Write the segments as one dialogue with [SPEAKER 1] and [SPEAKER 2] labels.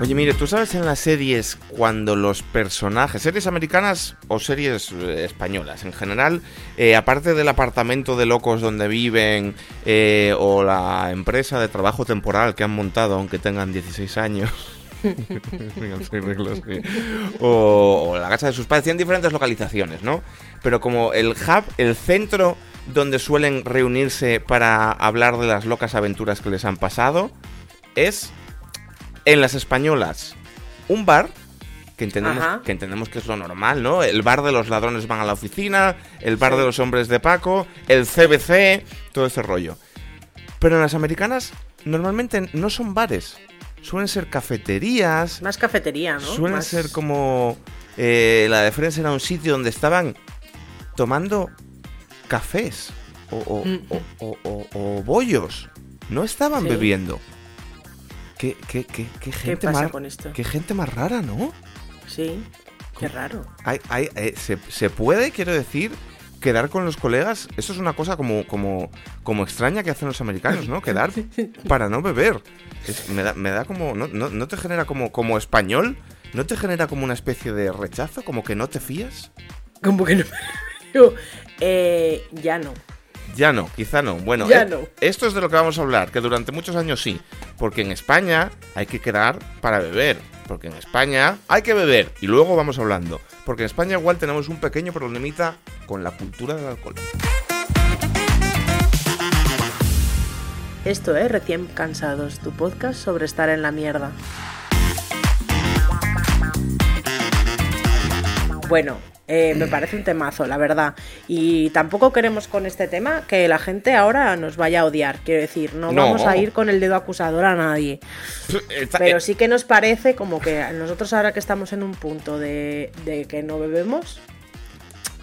[SPEAKER 1] Oye, mire, ¿tú sabes en las series cuando los personajes, series americanas o series eh, españolas en general, eh, aparte del apartamento de locos donde viven eh, o la empresa de trabajo temporal que han montado aunque tengan 16 años, o, o la casa de sus padres, tienen diferentes localizaciones, ¿no? Pero como el hub, el centro donde suelen reunirse para hablar de las locas aventuras que les han pasado, es en las españolas un bar que entendemos,
[SPEAKER 2] Ajá.
[SPEAKER 1] que entendemos que es lo normal, ¿no? El bar de los ladrones van a la oficina, el bar de los hombres de Paco, el CBC, todo ese rollo. Pero en las americanas normalmente no son bares, suelen ser cafeterías,
[SPEAKER 2] Más cafetería, ¿no?
[SPEAKER 1] suelen
[SPEAKER 2] Más-
[SPEAKER 1] ser como eh, la de Friends era un sitio donde estaban tomando cafés o, o-
[SPEAKER 2] Mm.
[SPEAKER 1] o- o- o- o bollos, no estaban
[SPEAKER 2] Sí.
[SPEAKER 1] bebiendo. Qué, qué, qué, qué gente
[SPEAKER 2] pasa
[SPEAKER 1] más,
[SPEAKER 2] con esto?
[SPEAKER 1] qué gente más rara, ¿no?
[SPEAKER 2] Sí, qué raro.
[SPEAKER 1] Hay- hay- eh, se, se puede, quiero decir, quedar con los colegas. Eso es una cosa como, como, como extraña que hacen los americanos, ¿no? Quedar para no beber. Es- me, da, me da como. ¿no, no, no te genera como, como español? ¿No te genera como una especie de rechazo? ¿Como que no te fías?
[SPEAKER 2] Como que no. Eh, ya no.
[SPEAKER 1] Ya no, quizá no. Bueno,
[SPEAKER 2] Ya
[SPEAKER 1] eh,
[SPEAKER 2] no.
[SPEAKER 1] esto es de lo que vamos a hablar, que durante muchos años sí. Porque en España hay que quedar para beber. Porque en España hay que beber. Y luego vamos hablando. Porque en España igual tenemos un pequeño problemita con la cultura del alcohol.
[SPEAKER 2] Esto es Recién Cansados, tu podcast sobre estar en la mierda. Bueno, eh, me parece un temazo, la verdad. Y tampoco queremos con este tema que la gente ahora nos vaya a odiar. Quiero decir, no,
[SPEAKER 1] No.
[SPEAKER 2] vamos a ir con el dedo acusador a nadie. Pero
[SPEAKER 1] eh,
[SPEAKER 2] sí que nos parece como que nosotros ahora que estamos en un punto de, de que no bebemos,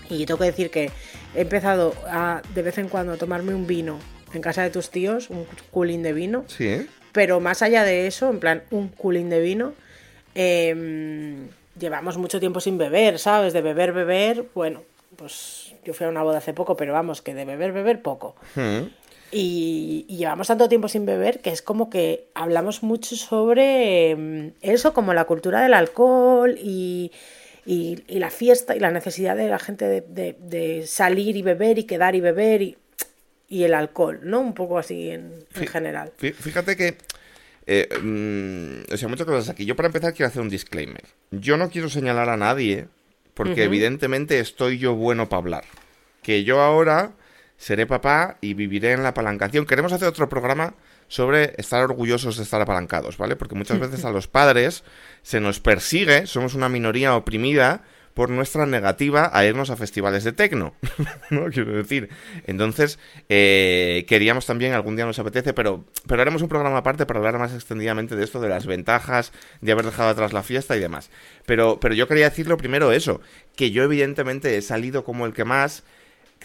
[SPEAKER 2] y tengo que decir que he empezado a, de vez en cuando a tomarme un vino en casa de tus tíos, un cooling de vino,
[SPEAKER 1] Sí,
[SPEAKER 2] pero más allá de eso, en plan un cooling de vino, em, llevamos mucho tiempo sin beber, ¿sabes? De beber, beber, bueno, pues yo fui a una boda hace poco, pero vamos, que de beber, beber poco.
[SPEAKER 1] Mm.
[SPEAKER 2] Y, y llevamos tanto tiempo sin beber que es como que hablamos mucho sobre em, eso, como la cultura del alcohol y, y- y la fiesta y la necesidad de la gente de, de- de salir y beber y quedar y beber y, el alcohol, ¿no? Un poco así en, general.
[SPEAKER 1] fí- Fíjate que. Eh, mm, o sea, muchas cosas aquí. Yo, para empezar, quiero hacer un disclaimer. Yo no quiero señalar a nadie, porque evidentemente estoy yo bueno para hablar. Que yo ahora seré papá y viviré en la apalancación. Queremos hacer otro programa sobre estar orgullosos de estar apalancados, ¿vale? Porque muchas veces a los padres se nos persigue, somos una minoría oprimida por nuestra negativa a irnos a festivales de tecno, ¿no? Quiero decir. Entonces, eh, queríamos también, algún día nos apetece, pero, pero haremos un programa aparte para hablar más extendidamente de esto, de las ventajas de haber dejado atrás la fiesta y demás. Pero, pero yo quería decirlo primero eso, que yo evidentemente he salido como el que más...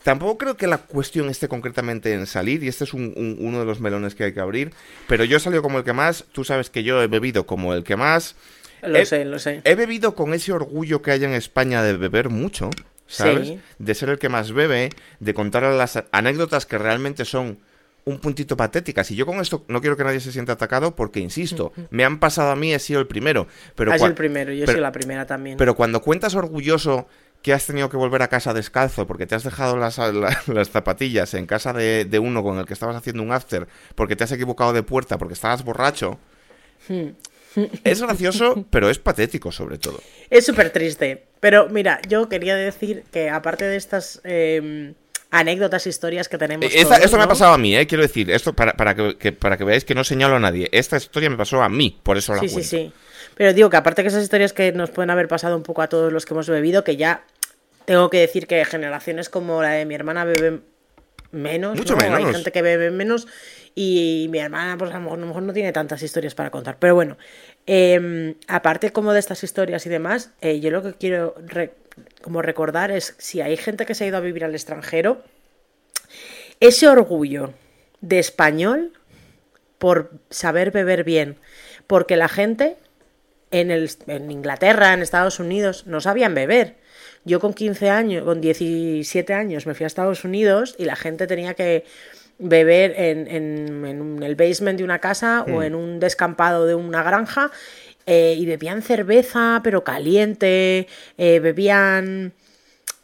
[SPEAKER 1] Tampoco creo que la cuestión esté concretamente en salir, y este es un- un- uno de los melones que hay que abrir, pero yo he salido como el que más, tú sabes que yo he bebido como el que más,
[SPEAKER 2] Lo
[SPEAKER 1] Eh,
[SPEAKER 2] sé, lo sé.
[SPEAKER 1] He bebido con ese orgullo que hay en España de beber mucho, ¿sabes?
[SPEAKER 2] Sí.
[SPEAKER 1] De ser el que más bebe, de contar las anécdotas que realmente son un puntito patéticas. Y yo con esto no quiero que nadie se sienta atacado porque, insisto, me han pasado a mí, he sido el primero. Pero,
[SPEAKER 2] Has el primero, yo
[SPEAKER 1] pero-
[SPEAKER 2] soy la primera también.
[SPEAKER 1] pero cuando cuentas orgulloso que has tenido que volver a casa descalzo porque te has dejado las, la- las zapatillas en casa de, de uno con el que estabas haciendo un after porque te has equivocado de puerta porque estabas borracho,
[SPEAKER 2] Hmm.
[SPEAKER 1] Es gracioso, pero es patético sobre todo.
[SPEAKER 2] Es súper triste. Pero mira, yo quería decir que aparte de estas eh, anécdotas, historias que tenemos.
[SPEAKER 1] Esta-
[SPEAKER 2] todos,
[SPEAKER 1] esto me ha pasado a mí, eh, quiero decir, esto para, para, que, que- para que veáis que no señalo a nadie. Esta historia me pasó a mí, por eso la
[SPEAKER 2] Sí, sí, sí. Pero digo que aparte que esas historias que nos pueden haber pasado un poco a todos los que hemos bebido, que ya tengo que decir que generaciones como la de mi hermana beben menos.
[SPEAKER 1] Mucho
[SPEAKER 2] ¿no? Hay gente que bebe menos y mi hermana, pues a lo mejor, a lo mejor no tiene tantas historias para contar. Pero bueno, eh, aparte como de estas historias y demás, eh, yo lo que quiero re- como recordar es si hay gente que se ha ido a vivir al extranjero, ese orgullo de español por saber beber bien, porque la gente en, el, en Inglaterra, en Estados Unidos, no sabían beber. Yo con 15 años, con 17 años me fui a Estados Unidos y la gente tenía que beber en, en- en el basement de una casa o en un descampado de una granja eh, y bebían cerveza, pero caliente, eh, bebían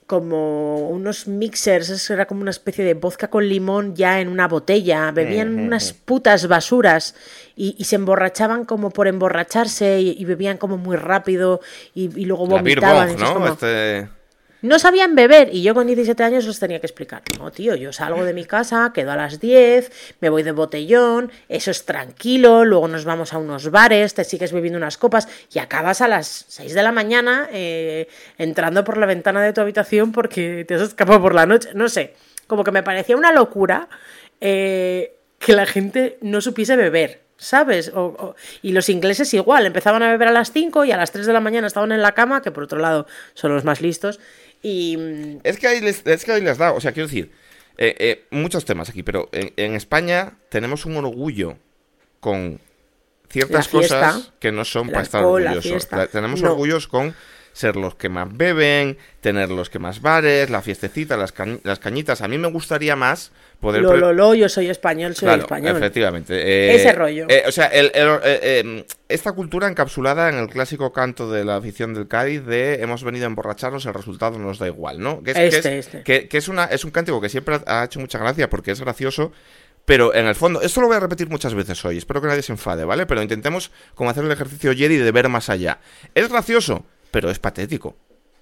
[SPEAKER 2] como unos mixers, eso era como una especie de vodka con limón ya en una botella, bebían unas putas basuras y, y se emborrachaban como por emborracharse y, y bebían como muy rápido y, y luego
[SPEAKER 1] La beer
[SPEAKER 2] vomitaban.
[SPEAKER 1] Este...
[SPEAKER 2] no sabían beber y yo con 17 años os tenía que explicar. No, tío, yo salgo de mi casa, quedo a las 10, me voy de botellón, eso es tranquilo, luego nos vamos a unos bares, te sigues bebiendo unas copas y acabas a las 6 de la mañana eh, entrando por la ventana de tu habitación porque te has escapado por la noche. No sé, como que me parecía una locura eh, que la gente no supiese beber. ¿Sabes? O- o- y los ingleses igual, empezaban a beber a las 5 y a las 3 de la mañana estaban en la cama, que por otro lado son los más listos. Y
[SPEAKER 1] Es que ahí les, es que ahí les da, o sea, quiero decir, eh, eh, muchos temas aquí, pero en, en España tenemos un orgullo con ciertas
[SPEAKER 2] fiesta,
[SPEAKER 1] cosas que no son para estar orgullosos. La- tenemos
[SPEAKER 2] No.
[SPEAKER 1] orgullos con ser los que más beben, tener los que más bares, la fiestecita, las, cañ- las cañitas. A mí me gustaría más poder...
[SPEAKER 2] lo, lo, lo, yo soy español, soy
[SPEAKER 1] Claro,
[SPEAKER 2] español.
[SPEAKER 1] efectivamente. Eh,
[SPEAKER 2] Ese rollo.
[SPEAKER 1] eh, o sea, el- el- eh, eh, esta cultura encapsulada en el clásico canto de la afición del Cádiz de hemos venido a emborracharnos, el resultado nos da igual, ¿no? Que es, que
[SPEAKER 2] Este,
[SPEAKER 1] es-
[SPEAKER 2] este.
[SPEAKER 1] que- que es una, es un cántico que siempre ha hecho mucha gracia porque es gracioso, pero en el fondo, esto lo voy a repetir muchas veces hoy, espero que nadie se enfade, ¿vale? Pero intentemos como hacer el ejercicio Jedi de ver más allá. Es gracioso, pero es patético.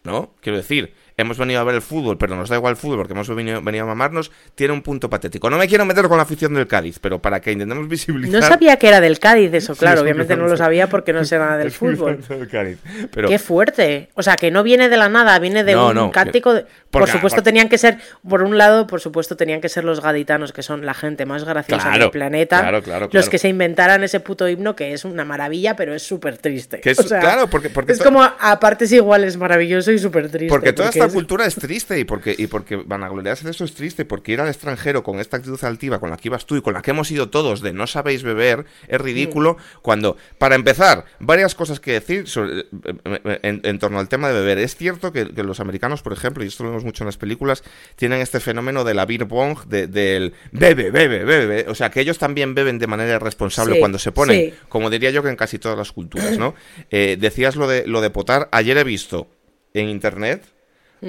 [SPEAKER 1] ¿no? Quiero decir, hemos venido a ver el fútbol, pero nos da igual el fútbol porque hemos venido, venido a mamarnos, tiene un punto patético. No me quiero meter con la afición del Cádiz, pero para que intentemos visibilizar...
[SPEAKER 2] No sabía que era del Cádiz eso, claro, obviamente no lo sabía porque no sé nada del fútbol.
[SPEAKER 1] fuerte el Cádiz, pero...
[SPEAKER 2] Qué fuerte. O sea, que no viene de la nada, viene de
[SPEAKER 1] No,
[SPEAKER 2] un
[SPEAKER 1] no,
[SPEAKER 2] cántico. de- Por
[SPEAKER 1] porque-
[SPEAKER 2] supuesto, tenían que ser, por un lado, por supuesto, tenían que ser los gaditanos, que son la gente más graciosa
[SPEAKER 1] Claro,
[SPEAKER 2] del planeta.
[SPEAKER 1] claro, claro,
[SPEAKER 2] Los que se inventaran ese puto himno, que es una maravilla, pero es súper triste.
[SPEAKER 1] Que es-
[SPEAKER 2] O sea,
[SPEAKER 1] claro, porque- porque
[SPEAKER 2] es como a partes iguales maravilloso y súper triste.
[SPEAKER 1] Porque toda esta
[SPEAKER 2] es-
[SPEAKER 1] cultura es triste y porque, y porque vanagloriarse de eso es triste, porque ir al extranjero con esta actitud altiva con la que ibas tú y con la que hemos ido todos de no sabéis beber es ridículo cuando, para empezar, varias cosas que decir sobre- eh, eh, en, en torno al tema de beber. Es cierto que, que los americanos, por ejemplo, y esto lo vemos mucho en las películas, tienen este fenómeno de la beer bong, de- del bebe, bebe, bebe. O sea, que ellos también beben de manera irresponsable
[SPEAKER 2] Sí,
[SPEAKER 1] cuando se ponen,
[SPEAKER 2] sí.
[SPEAKER 1] como diría yo que en casi todas las culturas, ¿no? Eh, decías lo de, lo de potar, ayer he visto en internet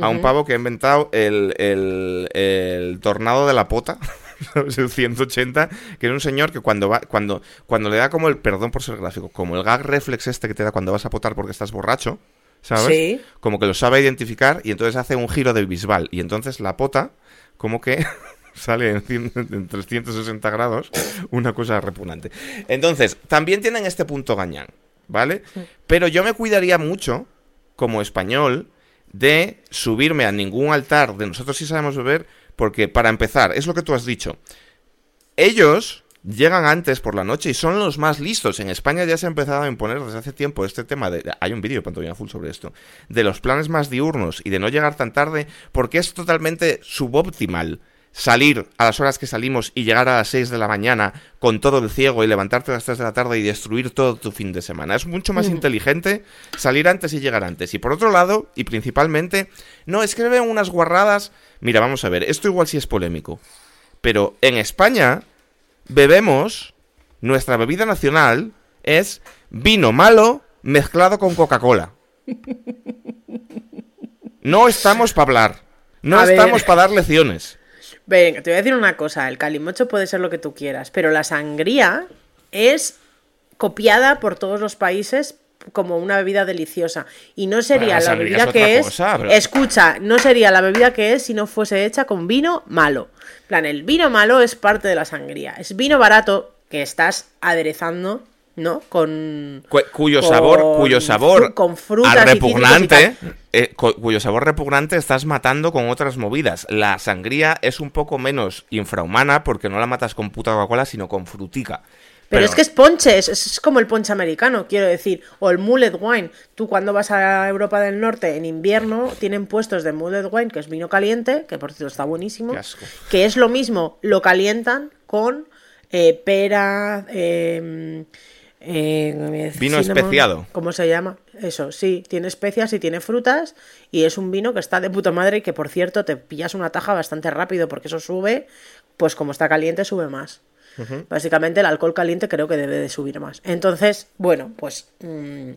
[SPEAKER 1] a un pavo que ha inventado el, el- el tornado de la pota, ¿sabes? el 180, que es un señor que cuando va, cuando, cuando le da como el, perdón por ser gráfico, como el gag reflex este que te da cuando vas a potar porque estás borracho, ¿sabes?
[SPEAKER 2] Sí.
[SPEAKER 1] Como que lo sabe identificar y entonces hace un giro de bisbal y entonces la pota como que sale en, cien- en 360 grados, una cosa repugnante. Entonces, también tienen este punto gañán, ¿vale? Pero yo me cuidaría mucho, como español, de subirme a ningún altar de nosotros sí sabemos beber, porque para empezar, es lo que tú has dicho, ellos llegan antes por la noche y son los más listos. En España ya se ha empezado a imponer desde hace tiempo este tema de... Hay un vídeo de Pantalla Full sobre esto. De los planes más diurnos y de no llegar tan tarde porque es totalmente suboptimal salir a las horas que salimos y llegar a las 6 de la mañana con todo el ciego y levantarte a las 3 de la tarde y destruir todo tu fin de semana. Es mucho más inteligente salir antes y llegar antes. Y por otro lado, y principalmente, no, es que veo unas guarradas... Mira, vamos a ver, esto igual sí es polémico. Pero en España bebemos, nuestra bebida nacional es vino malo mezclado con Coca-Cola. No estamos para hablar. No
[SPEAKER 2] A
[SPEAKER 1] estamos para dar lecciones.
[SPEAKER 2] Venga, te voy a decir una cosa, el calimocho puede ser lo que tú quieras, pero la sangría es copiada por todos los países como una bebida deliciosa. Y no sería
[SPEAKER 1] la
[SPEAKER 2] bebida
[SPEAKER 1] es
[SPEAKER 2] que es
[SPEAKER 1] cosa, pero-
[SPEAKER 2] escucha no sería la bebida que es si no fuese hecha con vino malo. En plan el vino malo es parte de la sangría. Es vino barato que estás aderezando no con
[SPEAKER 1] Cu- cuyo
[SPEAKER 2] con
[SPEAKER 1] sabor, cuyo sabor
[SPEAKER 2] con frutas
[SPEAKER 1] al repugnante, eh, cu- cuyo sabor repugnante estás matando con otras movidas. La sangría es un poco menos infrahumana porque no la matas con puta Coca-Cola, sino con frutica.
[SPEAKER 2] Pero, es que es ponche, es, es como el ponche americano, quiero decir, o el mullet wine. Tú cuando vas a Europa del Norte en invierno tienen puestos de mullet wine, que es vino caliente, que por cierto está buenísimo, que es lo mismo, lo calientan con eh, pera, eh, eh,
[SPEAKER 1] Vino especiado.
[SPEAKER 2] ¿Cómo se llama? Eso, sí, tiene especias y tiene frutas y es un vino que está de puta madre y que por cierto te pillas una taja bastante rápido porque eso sube, pues como está caliente sube más. Básicamente el alcohol caliente creo que debe de subir más. Entonces, bueno, pues... mm,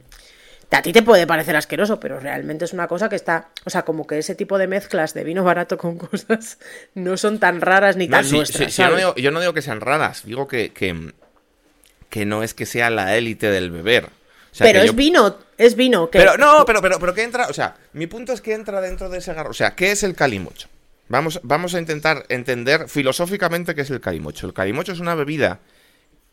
[SPEAKER 2] a ti te puede parecer asqueroso, pero realmente es una cosa que está, o sea, como que ese tipo de mezclas de vino barato con cosas no son tan raras ni
[SPEAKER 1] No,
[SPEAKER 2] tan
[SPEAKER 1] sí,
[SPEAKER 2] nuestras.
[SPEAKER 1] sí, sí, yo, no digo, yo no digo que sean raras, digo que, que, que no es que sea la élite del beber. O sea,
[SPEAKER 2] pero es
[SPEAKER 1] yo-
[SPEAKER 2] vino, es vino que
[SPEAKER 1] Pero no, pero, pero, pero que entra, o sea, mi punto es que entra dentro de ese garro. O sea, ¿qué es el calimocho? Vamos, vamos a intentar entender filosóficamente qué es el calimocho. El calimocho es una bebida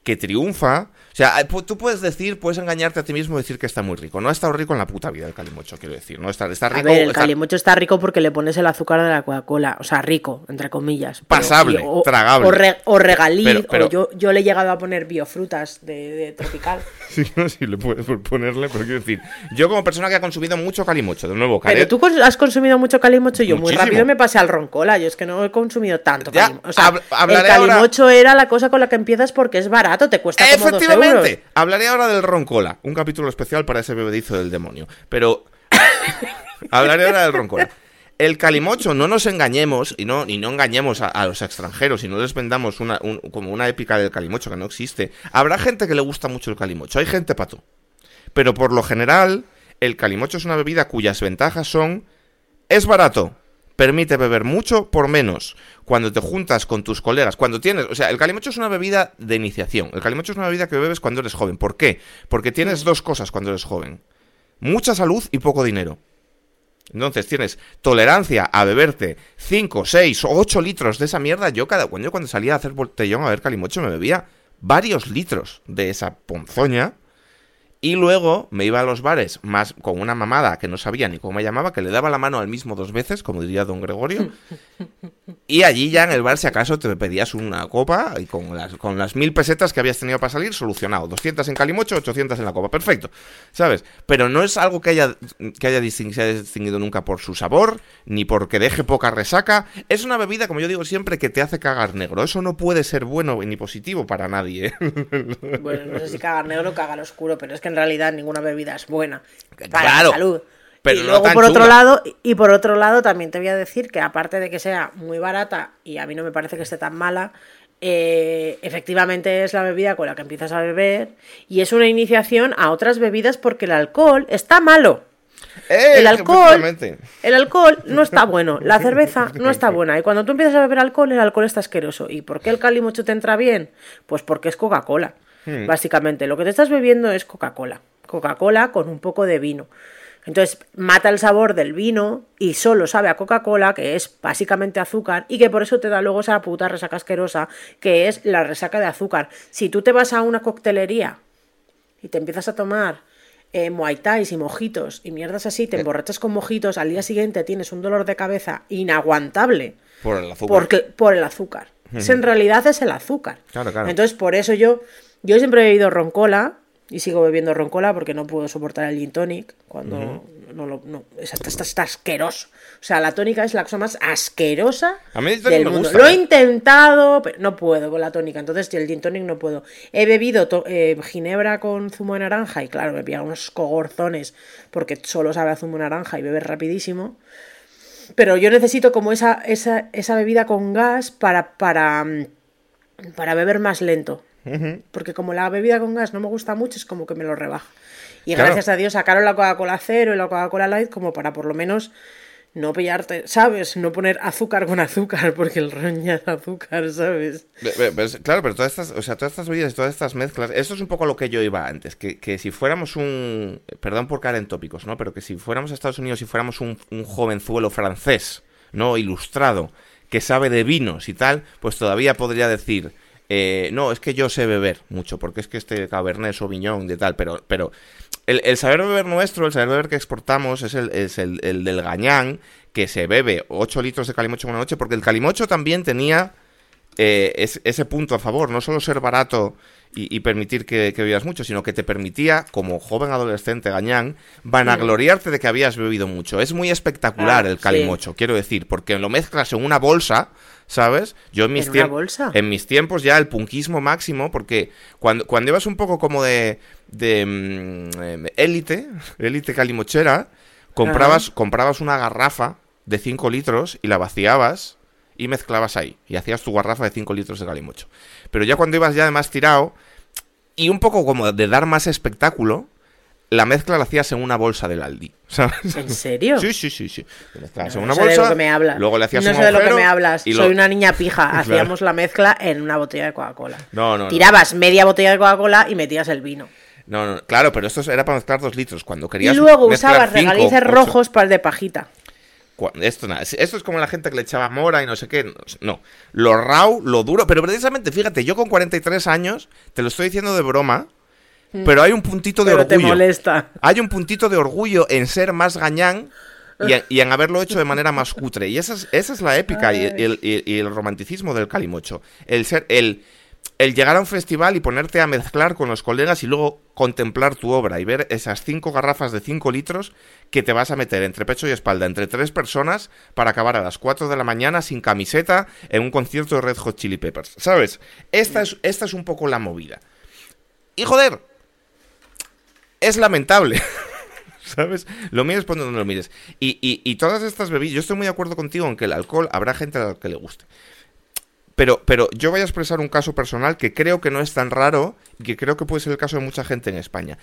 [SPEAKER 1] que triunfa. O sea, pu- tú puedes decir, puedes engañarte a ti mismo y decir que está muy rico. No ha estado rico en la puta vida el calimocho, quiero decir. No está, está
[SPEAKER 2] A
[SPEAKER 1] rico.
[SPEAKER 2] ver, el
[SPEAKER 1] está
[SPEAKER 2] calimocho está rico porque le pones el azúcar de la Coca-Cola. O sea, rico, entre comillas. Pero-
[SPEAKER 1] Pasable,
[SPEAKER 2] y- o,
[SPEAKER 1] tragable.
[SPEAKER 2] O, re- o regalí,
[SPEAKER 1] Pero- pero-
[SPEAKER 2] o yo, yo le he llegado a poner biofrutas de, de tropical.
[SPEAKER 1] Sí, no, sí, le puedes ponerle, pero quiero decir, yo como persona que ha consumido mucho calimocho, de nuevo,
[SPEAKER 2] Pero
[SPEAKER 1] Caret,
[SPEAKER 2] tú cons- has consumido mucho calimocho. Yo muy rápido me pasé al roncola. Yo es que no he consumido tanto
[SPEAKER 1] Ya,
[SPEAKER 2] calimocho. O sea,
[SPEAKER 1] hab-
[SPEAKER 2] el
[SPEAKER 1] ahora-
[SPEAKER 2] calimocho era la cosa con la que empiezas porque es barato, te cuesta como dos euros.
[SPEAKER 1] Efectivamente, hablaré ahora del roncola, un capítulo especial para ese bebedizo del demonio. Pero hablaré ahora del roncola. El calimocho, no nos engañemos y no, y no engañemos a, a los extranjeros y no les vendamos una, un- como una épica del calimocho que no existe. Habrá gente que le gusta mucho el calimocho, hay gente pato. Pero por lo general, el calimocho es una bebida cuyas ventajas son es barato, permite beber mucho por menos. Cuando te juntas con tus colegas, cuando tienes, o sea, el calimocho es una bebida de iniciación. El calimocho es una bebida que bebes cuando eres joven. ¿Por qué? Porque tienes dos cosas cuando eres joven. Mucha salud y poco dinero. Entonces tienes tolerancia a beberte 5, 6 o 8 litros de esa mierda. Yo cada cuando, yo cuando salía a hacer botellón a ver calimocho me bebía varios litros de esa ponzoña. Y luego me iba a los bares más con una mamada que no sabía ni cómo me llamaba, que le daba la mano al mismo dos veces, como diría don Gregorio. Y allí ya en el bar, si acaso, te pedías una copa y con las, con las mil pesetas que habías tenido para salir, solucionado. 200 en Calimocho, 800 en la copa. Perfecto. ¿Sabes? Pero no es algo que haya, que haya disting- se haya distinguido nunca por su sabor, ni porque deje poca resaca. Es una bebida, como yo digo siempre, que te hace cagar negro. Eso no puede ser bueno ni positivo para nadie. ¿eh?
[SPEAKER 2] Bueno, no sé si cagar negro o cagar oscuro, pero es que en realidad ninguna bebida es buena para
[SPEAKER 1] Claro,
[SPEAKER 2] la salud.
[SPEAKER 1] pero
[SPEAKER 2] y
[SPEAKER 1] no
[SPEAKER 2] luego
[SPEAKER 1] tan
[SPEAKER 2] por otro lado, y por otro lado también te voy a decir que aparte de que sea muy barata y a mí no me parece que esté tan mala, eh, efectivamente es la bebida con la que empiezas a beber y es una iniciación a otras bebidas porque el alcohol está malo.
[SPEAKER 1] Eh,
[SPEAKER 2] El alcohol, el alcohol no está bueno, la cerveza no está buena. Y cuando tú empiezas a beber alcohol, el alcohol está asqueroso. ¿Y por qué el calimocho te entra bien? Pues porque es Coca-Cola. Básicamente, lo que te estás bebiendo es Coca-Cola. Coca-Cola con un poco de vino. Entonces mata el sabor del vino y solo sabe a Coca-Cola, que es básicamente azúcar, y que por eso te da luego esa puta resaca asquerosa, que es la resaca de azúcar. Si tú te vas a una coctelería y te empiezas a tomar eh, muay thais y mojitos y mierdas así,
[SPEAKER 1] Eh.
[SPEAKER 2] te emborrachas con mojitos, al día siguiente tienes un dolor de cabeza inaguantable
[SPEAKER 1] Por el azúcar.
[SPEAKER 2] porque, por el azúcar. Ese en realidad es el azúcar.
[SPEAKER 1] Claro, claro.
[SPEAKER 2] Entonces, por eso yo, yo siempre he bebido roncola y sigo bebiendo roncola porque no puedo soportar el gin tonic cuando no lo no, es- está, está- está asqueroso. O sea, la tónica es la cosa más asquerosa
[SPEAKER 1] A mí el
[SPEAKER 2] del
[SPEAKER 1] me
[SPEAKER 2] mundo.
[SPEAKER 1] gusta,
[SPEAKER 2] Lo he
[SPEAKER 1] ¿eh?
[SPEAKER 2] intentado, pero no puedo con la tónica. Entonces, el gin tonic no puedo. He bebido to- eh, ginebra con zumo de naranja y claro, me pilla unos cogorzones porque solo sabe a zumo de naranja y bebe rapidísimo. Pero yo necesito como esa, esa, esa bebida con gas para, para, mm, para beber más lento. Porque como la bebida con gas no me gusta mucho, es como que me lo rebaja. Y
[SPEAKER 1] Claro.
[SPEAKER 2] gracias a Dios sacaron la Coca-Cola cero y la Coca-Cola light como para por lo menos no pillarte, ¿sabes? No poner azúcar con azúcar, porque el roña es azúcar, ¿sabes?
[SPEAKER 1] Claro, pero todas estas, o sea, todas estas bebidas, todas estas mezclas, esto es un poco lo que yo iba antes, que, que si fuéramos un, perdón por caer en tópicos, ¿no? Pero que si fuéramos a Estados Unidos y fuéramos un, un jovenzuelo francés, ¿no? Ilustrado, que sabe de vinos y tal, pues todavía podría decir, eh, no, es que yo sé beber mucho, porque es que este Cabernet Sauvignon de tal, pero, pero el, el saber beber nuestro, el saber beber que exportamos es el, es el, el del gañán, que se bebe 8 litros de calimocho una noche, porque el calimocho también tenía eh, es- ese punto a favor, no solo ser barato y, y permitir que, que bebías mucho, sino que te permitía, como joven adolescente gañán, vanagloriarte de que habías bebido mucho. Es muy espectacular
[SPEAKER 2] Ah,
[SPEAKER 1] el
[SPEAKER 2] sí.
[SPEAKER 1] calimocho, quiero decir, porque lo mezclas en una bolsa, ¿sabes? Yo en mis,
[SPEAKER 2] ¿En bolsa?
[SPEAKER 1] en mis tiempos ya el punkismo máximo, porque cuando, cuando ibas un poco como de de mm, em, élite, élite calimochera, comprabas, comprabas una garrafa de 5 litros y la vaciabas y mezclabas ahí. Y hacías tu garrafa de 5 litros de calimocho. Pero ya cuando ibas ya de más tirado, y un poco como de dar más espectáculo, la mezcla la hacías en una bolsa del Aldi. ¿sabes?
[SPEAKER 2] ¿En serio?
[SPEAKER 1] Sí, sí, sí, sí. La mezclabas en
[SPEAKER 2] No sé
[SPEAKER 1] bolsa.
[SPEAKER 2] de lo que me hablas.
[SPEAKER 1] Luego le hacías
[SPEAKER 2] no
[SPEAKER 1] un
[SPEAKER 2] sé de lo que me hablas.
[SPEAKER 1] y
[SPEAKER 2] Soy una niña pija.
[SPEAKER 1] Claro.
[SPEAKER 2] Hacíamos la mezcla en una botella de Coca-Cola.
[SPEAKER 1] No, no, no.
[SPEAKER 2] Tirabas media botella de Coca-Cola y metías el vino.
[SPEAKER 1] No, no, claro, pero esto era para mezclar dos litros. Cuando
[SPEAKER 2] Y
[SPEAKER 1] querías
[SPEAKER 2] luego
[SPEAKER 1] mezclar
[SPEAKER 2] usabas regalices rojos para el de pajita.
[SPEAKER 1] Esto nada, esto es como la gente que le echaba mora y no sé qué. No, lo raw, lo duro. Pero precisamente, fíjate, yo con 43 años, te lo estoy diciendo de broma, pero hay un puntito de
[SPEAKER 2] Mm. Pero te
[SPEAKER 1] orgullo.
[SPEAKER 2] molesta.
[SPEAKER 1] Hay un puntito de orgullo en ser más gañán y en, y en haberlo hecho de manera más cutre. Y esa es, esa es la épica y el, y- y el romanticismo del calimocho. El ser, el, el llegar a un festival y ponerte a mezclar con los colegas y luego contemplar tu obra y ver esas cinco garrafas de 5 litros que te vas a meter entre pecho y espalda entre tres personas para acabar a las 4 de la mañana sin camiseta en un concierto de Red Hot Chili Peppers. ¿Sabes? Esta es, esta es un poco la movida. Y joder, es lamentable. ¿Sabes? Lo mires por donde lo mires. Y, y- y todas estas bebidas, yo estoy muy de acuerdo contigo en que el alcohol habrá gente a la que le guste. Pero, pero yo voy a expresar un caso personal que creo que no es tan raro y que creo que puede ser el caso de mucha gente en España.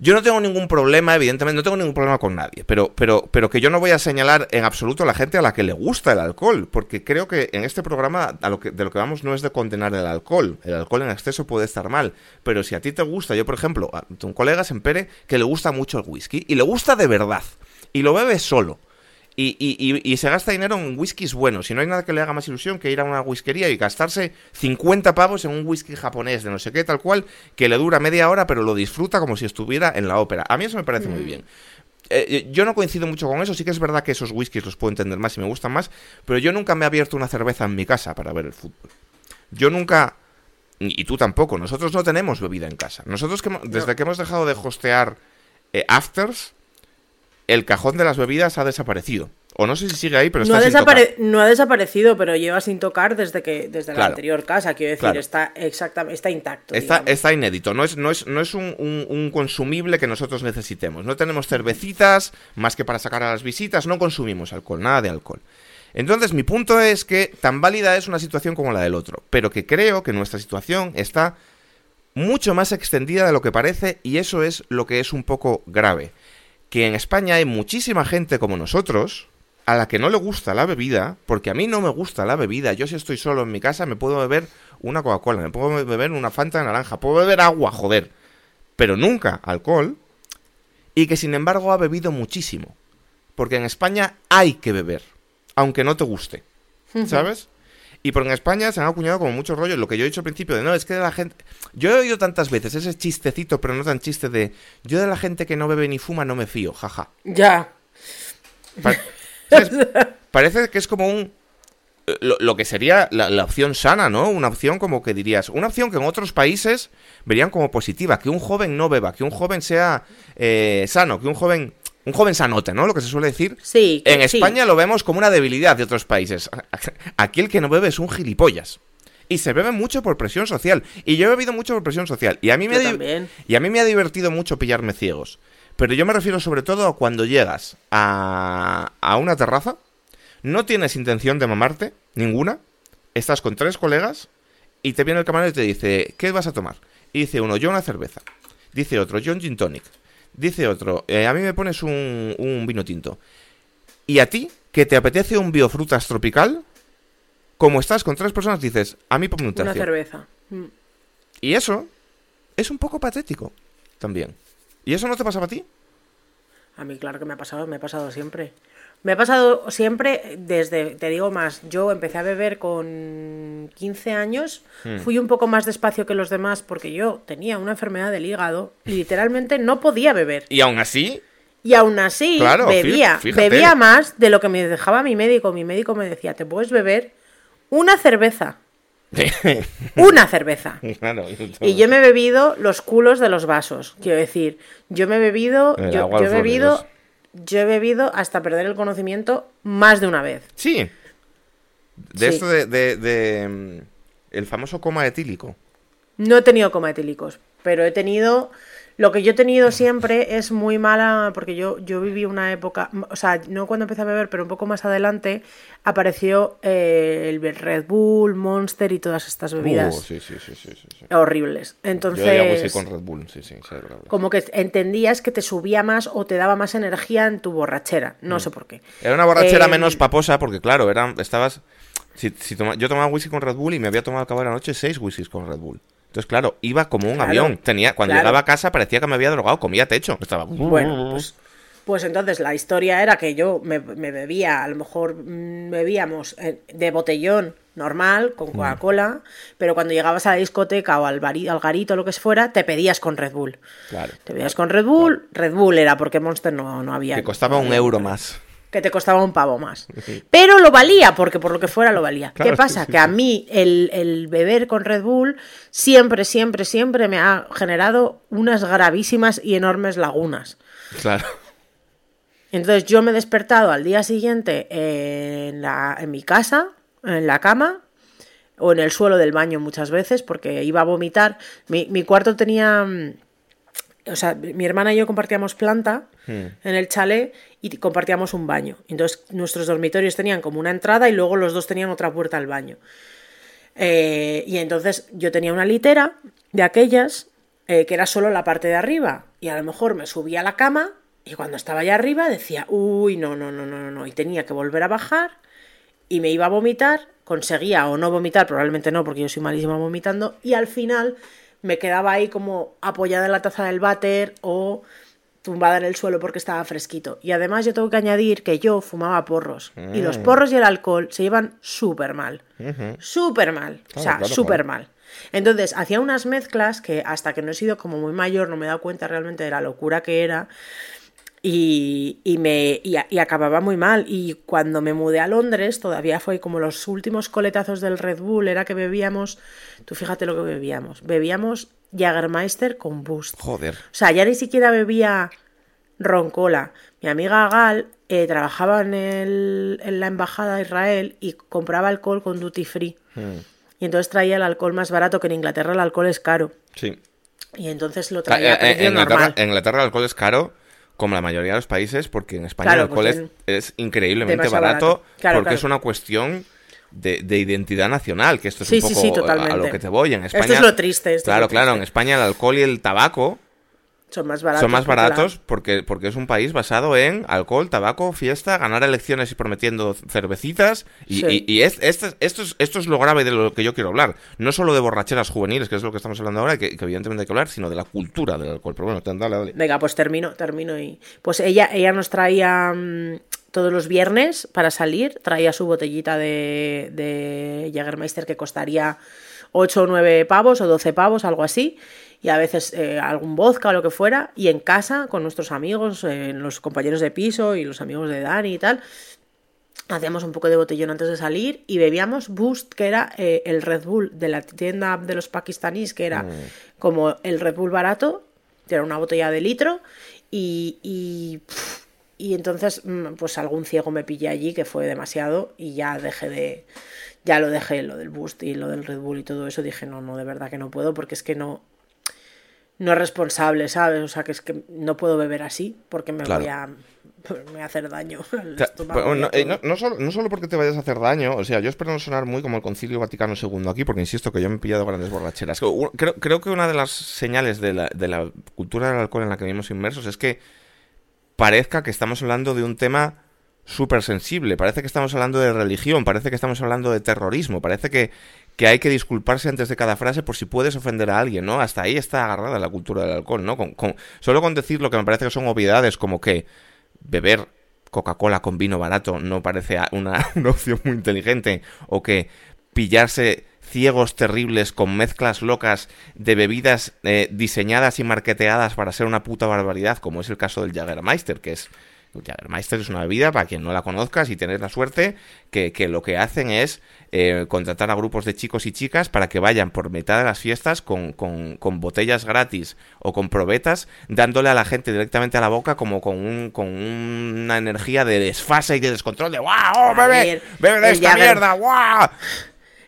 [SPEAKER 1] Yo no tengo ningún problema, evidentemente, no tengo ningún problema con nadie, pero, pero, pero que yo no voy a señalar en absoluto a la gente a la que le gusta el alcohol, porque creo que en este programa de lo que vamos no es de condenar el alcohol. El alcohol en exceso puede estar mal, pero si a ti te gusta, yo por ejemplo, a un colega se empere que le gusta mucho el whisky, y le gusta de verdad, y lo bebe solo. Y, y- y- y se gasta dinero en whiskies buenos. Y no hay nada que le haga más ilusión que ir a una whiskería y gastarse 50 pavos en un whisky japonés de no sé qué, tal cual, que le dura media hora, pero lo disfruta como si estuviera en la ópera. A mí eso me parece muy bien. Eh, eh, yo no coincido mucho con eso. Sí que es verdad que esos whiskies los puedo entender más y me gustan más, pero yo nunca me he abierto una cerveza en mi casa para ver el fútbol. Yo nunca. Y tú tampoco. Nosotros no tenemos bebida en casa. Nosotros, que, desde que hemos dejado de hostear eh, afters, el cajón de las bebidas ha desaparecido. O no sé si sigue ahí, pero
[SPEAKER 2] No
[SPEAKER 1] está
[SPEAKER 2] ha,
[SPEAKER 1] sin tocar.
[SPEAKER 2] no ha desaparecido, pero lleva sin tocar desde que desde la anterior casa. Quiero decir,
[SPEAKER 1] Claro.
[SPEAKER 2] está exactamente está intacto.
[SPEAKER 1] Está, inédito, no es, no es, no es un, un- un consumible que nosotros necesitemos. No tenemos cervecitas más que para sacar a las visitas, no consumimos alcohol, nada de alcohol. Entonces, mi punto es que tan válida es una situación como la del otro, pero que creo que nuestra situación está mucho más extendida de lo que parece y eso es lo que es un poco grave. Que en España hay muchísima gente como nosotros a la que no le gusta la bebida, porque a mí no me gusta la bebida. Yo si estoy solo en mi casa me puedo beber una Coca-Cola, me puedo beber una Fanta de naranja, puedo beber agua, joder, pero nunca alcohol. Y que sin embargo ha bebido muchísimo. Porque en España hay que beber, aunque no te guste. ¿Sabes? Y porque en España se han acuñado como muchos rollos, lo que yo he dicho al principio, de no, es que la gente... Yo he oído tantas veces ese chistecito, pero no tan chiste de... Yo de la gente que no bebe ni fuma no me fío, jaja.
[SPEAKER 2] Ya.
[SPEAKER 1] Parece que es como un... Lo, lo que sería la, la opción sana, ¿no? Una opción como que dirías... Una opción que en otros países verían como positiva. Que un joven no beba, que un joven sea eh, sano, que un joven... Un joven sanote, ¿no? Lo que se suele decir.
[SPEAKER 2] Sí,
[SPEAKER 1] En
[SPEAKER 2] sí.
[SPEAKER 1] España lo vemos como una debilidad de otros países. Aquí el que no bebe es un gilipollas. Y se bebe mucho por presión social. Y yo he bebido mucho por presión social. Y a mí me,
[SPEAKER 2] Yo
[SPEAKER 1] ha di-
[SPEAKER 2] también.
[SPEAKER 1] y a mí me ha divertido mucho pillarme ciegos. Pero yo me refiero sobre todo a cuando llegas a, a una terraza, no tienes intención de mamarte, ninguna, estás con tres colegas y te viene el camarero y te dice, ¿qué vas a tomar? Y dice uno, yo una cerveza. Dice otro, yo un gin tonic. Dice otro, "Eh, a mí me pones un, un vino tinto. Y a ti, que te apetece un biofrutas tropical, como estás con tres personas, dices, a mí ponme un
[SPEAKER 2] Una
[SPEAKER 1] tercio.
[SPEAKER 2] cerveza. Mm.
[SPEAKER 1] Y eso es un poco patético también. ¿Y eso no te pasaba a ti?
[SPEAKER 2] A mí, claro que me ha pasado, me ha pasado siempre. Me ha pasado siempre desde, te digo más, yo empecé a beber con 15 años,
[SPEAKER 1] Hmm.
[SPEAKER 2] fui un poco más despacio que los demás porque yo tenía una enfermedad del hígado y literalmente no podía beber.
[SPEAKER 1] Y aún así,
[SPEAKER 2] Y aún así
[SPEAKER 1] Claro,
[SPEAKER 2] bebía,
[SPEAKER 1] fíjate.
[SPEAKER 2] bebía más de lo que me dejaba mi médico. Mi médico me decía, te puedes beber una cerveza, una cerveza.
[SPEAKER 1] claro,
[SPEAKER 2] Y yo me he bebido los culos de los vasos. Quiero decir, yo me he bebido, yo, he bebido. Yo he bebido hasta perder el conocimiento más de una vez.
[SPEAKER 1] Sí. De
[SPEAKER 2] Sí.
[SPEAKER 1] esto de, de- de, mm, el famoso coma etílico.
[SPEAKER 2] No he tenido coma etílicos, pero he tenido Lo que yo he tenido siempre es muy mala, porque yo, yo viví una época, o sea, no cuando empecé a beber, pero un poco más adelante, apareció eh, el Red Bull, Monster y todas estas bebidas
[SPEAKER 1] Uh, sí, sí, sí, sí, sí, sí.
[SPEAKER 2] horribles.
[SPEAKER 1] Yo ya
[SPEAKER 2] Entonces,
[SPEAKER 1] whisky con Red Bull, sí, sí, sí,
[SPEAKER 2] como que entendías que te subía más o te daba más energía en tu borrachera.
[SPEAKER 1] Mm.
[SPEAKER 2] No sé por qué.
[SPEAKER 1] Era una borrachera
[SPEAKER 2] Eh,
[SPEAKER 1] menos paposa porque, claro, eran, estabas... Si, si toma- yo tomaba whisky con Red Bull y me había tomado al cabo de la noche seis whiskies con Red Bull. Entonces, claro, iba como un
[SPEAKER 2] Claro,
[SPEAKER 1] avión. Tenía, cuando
[SPEAKER 2] claro.
[SPEAKER 1] llegaba a casa parecía que me había drogado, comía techo. Estaba...
[SPEAKER 2] Bueno, pues, pues entonces la historia era que yo me, me bebía, a lo mejor mm, bebíamos eh, de botellón normal,
[SPEAKER 1] Mm.
[SPEAKER 2] con Coca-Cola, pero cuando llegabas a la discoteca o al, bari- al garito o lo que fuera, te pedías con Red Bull.
[SPEAKER 1] Claro.
[SPEAKER 2] Te pedías con Red Bull, Red Bull era porque Monster no, no había.
[SPEAKER 1] Que costaba un euro más.
[SPEAKER 2] Que te costaba un pavo más. Pero lo valía, porque por lo que fuera lo valía.
[SPEAKER 1] Claro,
[SPEAKER 2] ¿Qué pasa?
[SPEAKER 1] sí, sí,
[SPEAKER 2] que a mí el, el beber con Red Bull siempre, siempre, siempre me ha generado unas gravísimas y enormes lagunas.
[SPEAKER 1] Claro.
[SPEAKER 2] Entonces yo me he despertado al día siguiente en, la, en mi casa, en la cama, o en el suelo del baño muchas veces, porque iba a vomitar. Mi, mi cuarto tenía... O sea, mi hermana y yo compartíamos planta en el chalet y compartíamos un baño. Entonces nuestros dormitorios tenían como una entrada y luego los dos tenían otra puerta al baño. Eh, y entonces yo tenía una litera de aquellas eh, que era solo la parte de arriba. Y a lo mejor me subía a la cama y cuando estaba allá arriba decía, uy, no, no, no, no, no. Y tenía que volver a bajar y me iba a vomitar. Conseguía o no vomitar, probablemente no, porque yo soy malísima vomitando. Y al final me quedaba ahí como apoyada en la taza del váter o tumbada en el suelo porque estaba fresquito. Y además yo tengo que añadir que yo fumaba porros. Y los porros y el alcohol se llevan súper mal. Súper mal. o
[SPEAKER 1] Claro,
[SPEAKER 2] sea,
[SPEAKER 1] claro,
[SPEAKER 2] súper
[SPEAKER 1] claro.
[SPEAKER 2] mal. Entonces, hacía unas mezclas que hasta que no he sido como muy mayor no me he dado cuenta realmente de la locura que era. Y, y me, y, acababa muy mal. Y cuando me mudé a Londres, todavía fue como los últimos coletazos del Red Bull, era que bebíamos, tú fíjate lo que bebíamos, bebíamos Jagermeister con Boost.
[SPEAKER 1] Joder.
[SPEAKER 2] O sea, ya ni siquiera bebía roncola. Mi amiga Gal eh, trabajaba en, el- en la embajada de Israel y compraba alcohol con duty free. Y entonces traía el alcohol más barato, que en Inglaterra el alcohol es caro.
[SPEAKER 1] Sí.
[SPEAKER 2] Y entonces lo traía a
[SPEAKER 1] eh, En Inglaterra,
[SPEAKER 2] normal.
[SPEAKER 1] en Inglaterra el alcohol es caro, como la mayoría de los países, porque en España
[SPEAKER 2] Claro,
[SPEAKER 1] el alcohol
[SPEAKER 2] pues
[SPEAKER 1] es, es increíblemente barato,
[SPEAKER 2] barato. Claro,
[SPEAKER 1] porque
[SPEAKER 2] claro.
[SPEAKER 1] es una cuestión de, de identidad nacional, que esto es
[SPEAKER 2] Sí,
[SPEAKER 1] un
[SPEAKER 2] sí,
[SPEAKER 1] poco
[SPEAKER 2] sí,
[SPEAKER 1] a- a
[SPEAKER 2] totalmente.
[SPEAKER 1] lo que te voy. En
[SPEAKER 2] Esto
[SPEAKER 1] España,
[SPEAKER 2] es lo triste, esto es
[SPEAKER 1] claro,
[SPEAKER 2] lo
[SPEAKER 1] claro,
[SPEAKER 2] triste.
[SPEAKER 1] en España el alcohol y el tabaco
[SPEAKER 2] Son más baratos.
[SPEAKER 1] son más baratos porque, porque es un país basado en alcohol, tabaco, fiesta, ganar elecciones y prometiendo cervecitas. Y,
[SPEAKER 2] Sí.
[SPEAKER 1] y- y es- esto, es- esto, es, esto es lo grave de lo que yo quiero hablar. No solo de borracheras juveniles, que es lo que estamos hablando ahora, que, que evidentemente hay que hablar, sino de la cultura del alcohol. Pero bueno, dale, dale.
[SPEAKER 2] Venga, pues termino, termino y. Pues ella, ella nos traía mm, todos los viernes para salir, traía su botellita de, de Jägermeister que costaría 8 o 9 pavos o 12 pavos, algo así. Y a veces eh, algún vodka o lo que fuera. Y en casa, con nuestros amigos, eh, los compañeros de piso y los amigos de Dani y tal, hacíamos un poco de botellón antes de salir y bebíamos Boost, que era eh, el Red Bull de la tienda de los pakistaníes, que era como el Red Bull barato, que era una botella de litro, y, y, y entonces mm, pues algún ciego me pillé allí, que fue demasiado, y ya dejé de... Ya lo dejé, lo del Boost y lo del Red Bull y todo eso, dije, no, no, de verdad que no puedo, porque es que no, no es responsable, ¿sabes? O sea, que es que no puedo beber así, porque me
[SPEAKER 1] Claro.
[SPEAKER 2] voy a... Me voy a hacer daño al
[SPEAKER 1] pero no, eh, no- no solo, no solo porque te vayas a hacer daño, o sea, yo espero no sonar muy como el Concilio Vaticano II aquí, porque insisto que yo me he pillado grandes borracheras. Creo, creo que una de las señales de la, de la cultura del alcohol en la que vivimos inmersos es que parezca que estamos hablando de un tema súper sensible, parece que estamos hablando de religión, parece que estamos hablando de terrorismo, parece que, que hay que disculparse antes de cada frase por si puedes ofender a alguien, ¿no? Hasta ahí está agarrada la cultura del alcohol, ¿no? Con, con- solo con decir lo que me parece que son obviedades como que beber Coca-Cola con vino barato no parece una, opción muy inteligente o que pillarse ciegos terribles con mezclas locas de bebidas eh, diseñadas y marketeadas para ser una puta barbaridad, como es el caso del Jagermeister, que es... El Jagermeister es una bebida, para quien no la conozca, si tienes la suerte, que, que lo que hacen es eh, contratar a grupos de chicos y chicas para que vayan por mitad de las fiestas con, con- con botellas gratis o con probetas, dándole a la gente directamente a la boca como con, un, con una energía de desfase y de descontrol de ¡Wow! ¡Oh, bebe! ¡Bebe de
[SPEAKER 2] el
[SPEAKER 1] esta mierda! ¡Wow!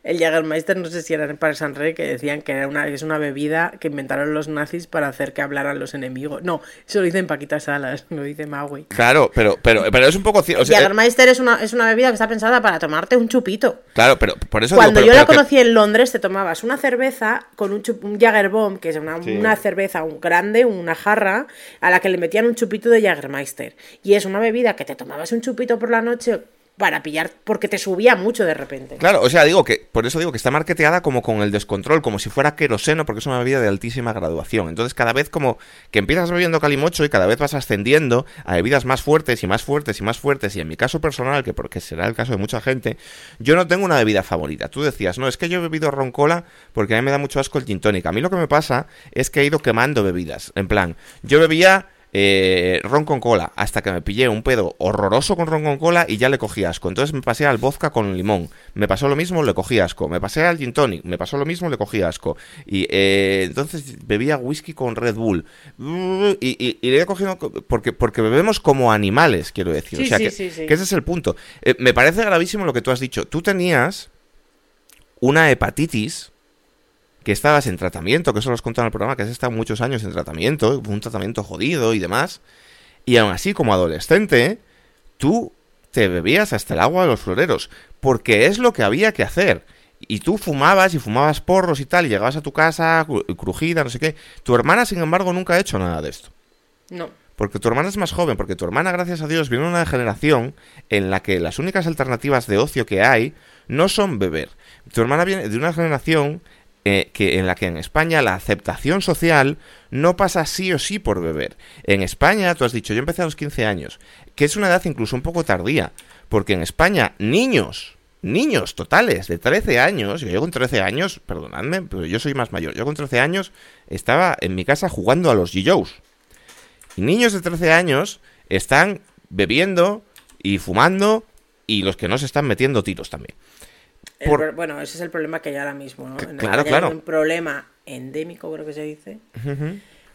[SPEAKER 2] El Jägermeister, no sé si era Paris San Rey, que decían que era una, es una bebida que inventaron los nazis para hacer que hablaran los enemigos. No, eso lo dicen Paquita Salas, lo dice Maui.
[SPEAKER 1] Claro, pero, pero, pero es un poco... O
[SPEAKER 2] sea, Jägermeister es una, es una bebida que está pensada para tomarte un chupito.
[SPEAKER 1] Claro, pero por eso...
[SPEAKER 2] Cuando yo la conocí en Londres, te tomabas una cerveza con un, chup, un Jägerbomb, que es una, una cerveza un grande, una jarra, a la que le metían un chupito de Jägermeister. Y es una bebida que te tomabas un chupito por la noche para pillar, porque te subía mucho de repente.
[SPEAKER 1] Claro, o sea, digo que, por eso digo que está marketeada como con el descontrol, como si fuera queroseno, porque es una bebida de altísima graduación. Entonces, cada vez como que empiezas bebiendo calimocho y cada vez vas ascendiendo a bebidas más fuertes y más fuertes y más fuertes. Y en mi caso personal, que porque será el caso de mucha gente, yo no tengo una bebida favorita. Tú decías, no, es que yo he bebido roncola porque a mí me da mucho asco el gin tonic. A mí lo que me pasa es que he ido quemando bebidas. En plan, yo bebía eh, ron con cola, hasta que me pillé un pedo horroroso con ron con cola y ya le cogí asco. Entonces me pasé al vodka con limón, me pasó lo mismo, le cogí asco. Me pasé al gin tonic, me pasó lo mismo, le cogí asco. Y eh, entonces bebía whisky con Red Bull. Y, le he cogido porque, porque bebemos como animales, quiero decir. o sea, que, ese es el punto. Eh, me parece gravísimo lo que tú has dicho. Tú tenías una hepatitis que estabas en tratamiento, que eso lo has contado en el programa, que has estado muchos años en tratamiento, un tratamiento jodido y demás, y aún así, como adolescente, tú te bebías hasta el agua de los floreros, porque es lo que había que hacer. Y tú fumabas y fumabas porros y tal, y llegabas a tu casa crujida, no sé qué. Tu hermana, sin embargo, nunca ha hecho nada de esto.
[SPEAKER 2] No.
[SPEAKER 1] Porque tu hermana es más joven, porque tu hermana, gracias a Dios, viene de una generación en la que las únicas alternativas de ocio que hay no son beber. Tu hermana viene de una generación que en la que en España la aceptación social no pasa sí o sí por beber. En España, tú has dicho, yo empecé a los 15 años, que es una edad incluso un poco tardía, porque en España niños, niños totales de 13 años, yo con 13 años, perdonadme, pero yo soy más mayor, yo con 13 años estaba en mi casa jugando a los G-Joes. Y niños de 13 años están bebiendo y fumando y los que no se están metiendo tiros también
[SPEAKER 2] bueno, ese es el problema que hay ahora mismo, ¿no?
[SPEAKER 1] claro, claro.
[SPEAKER 2] Hay un problema endémico, creo que se dice,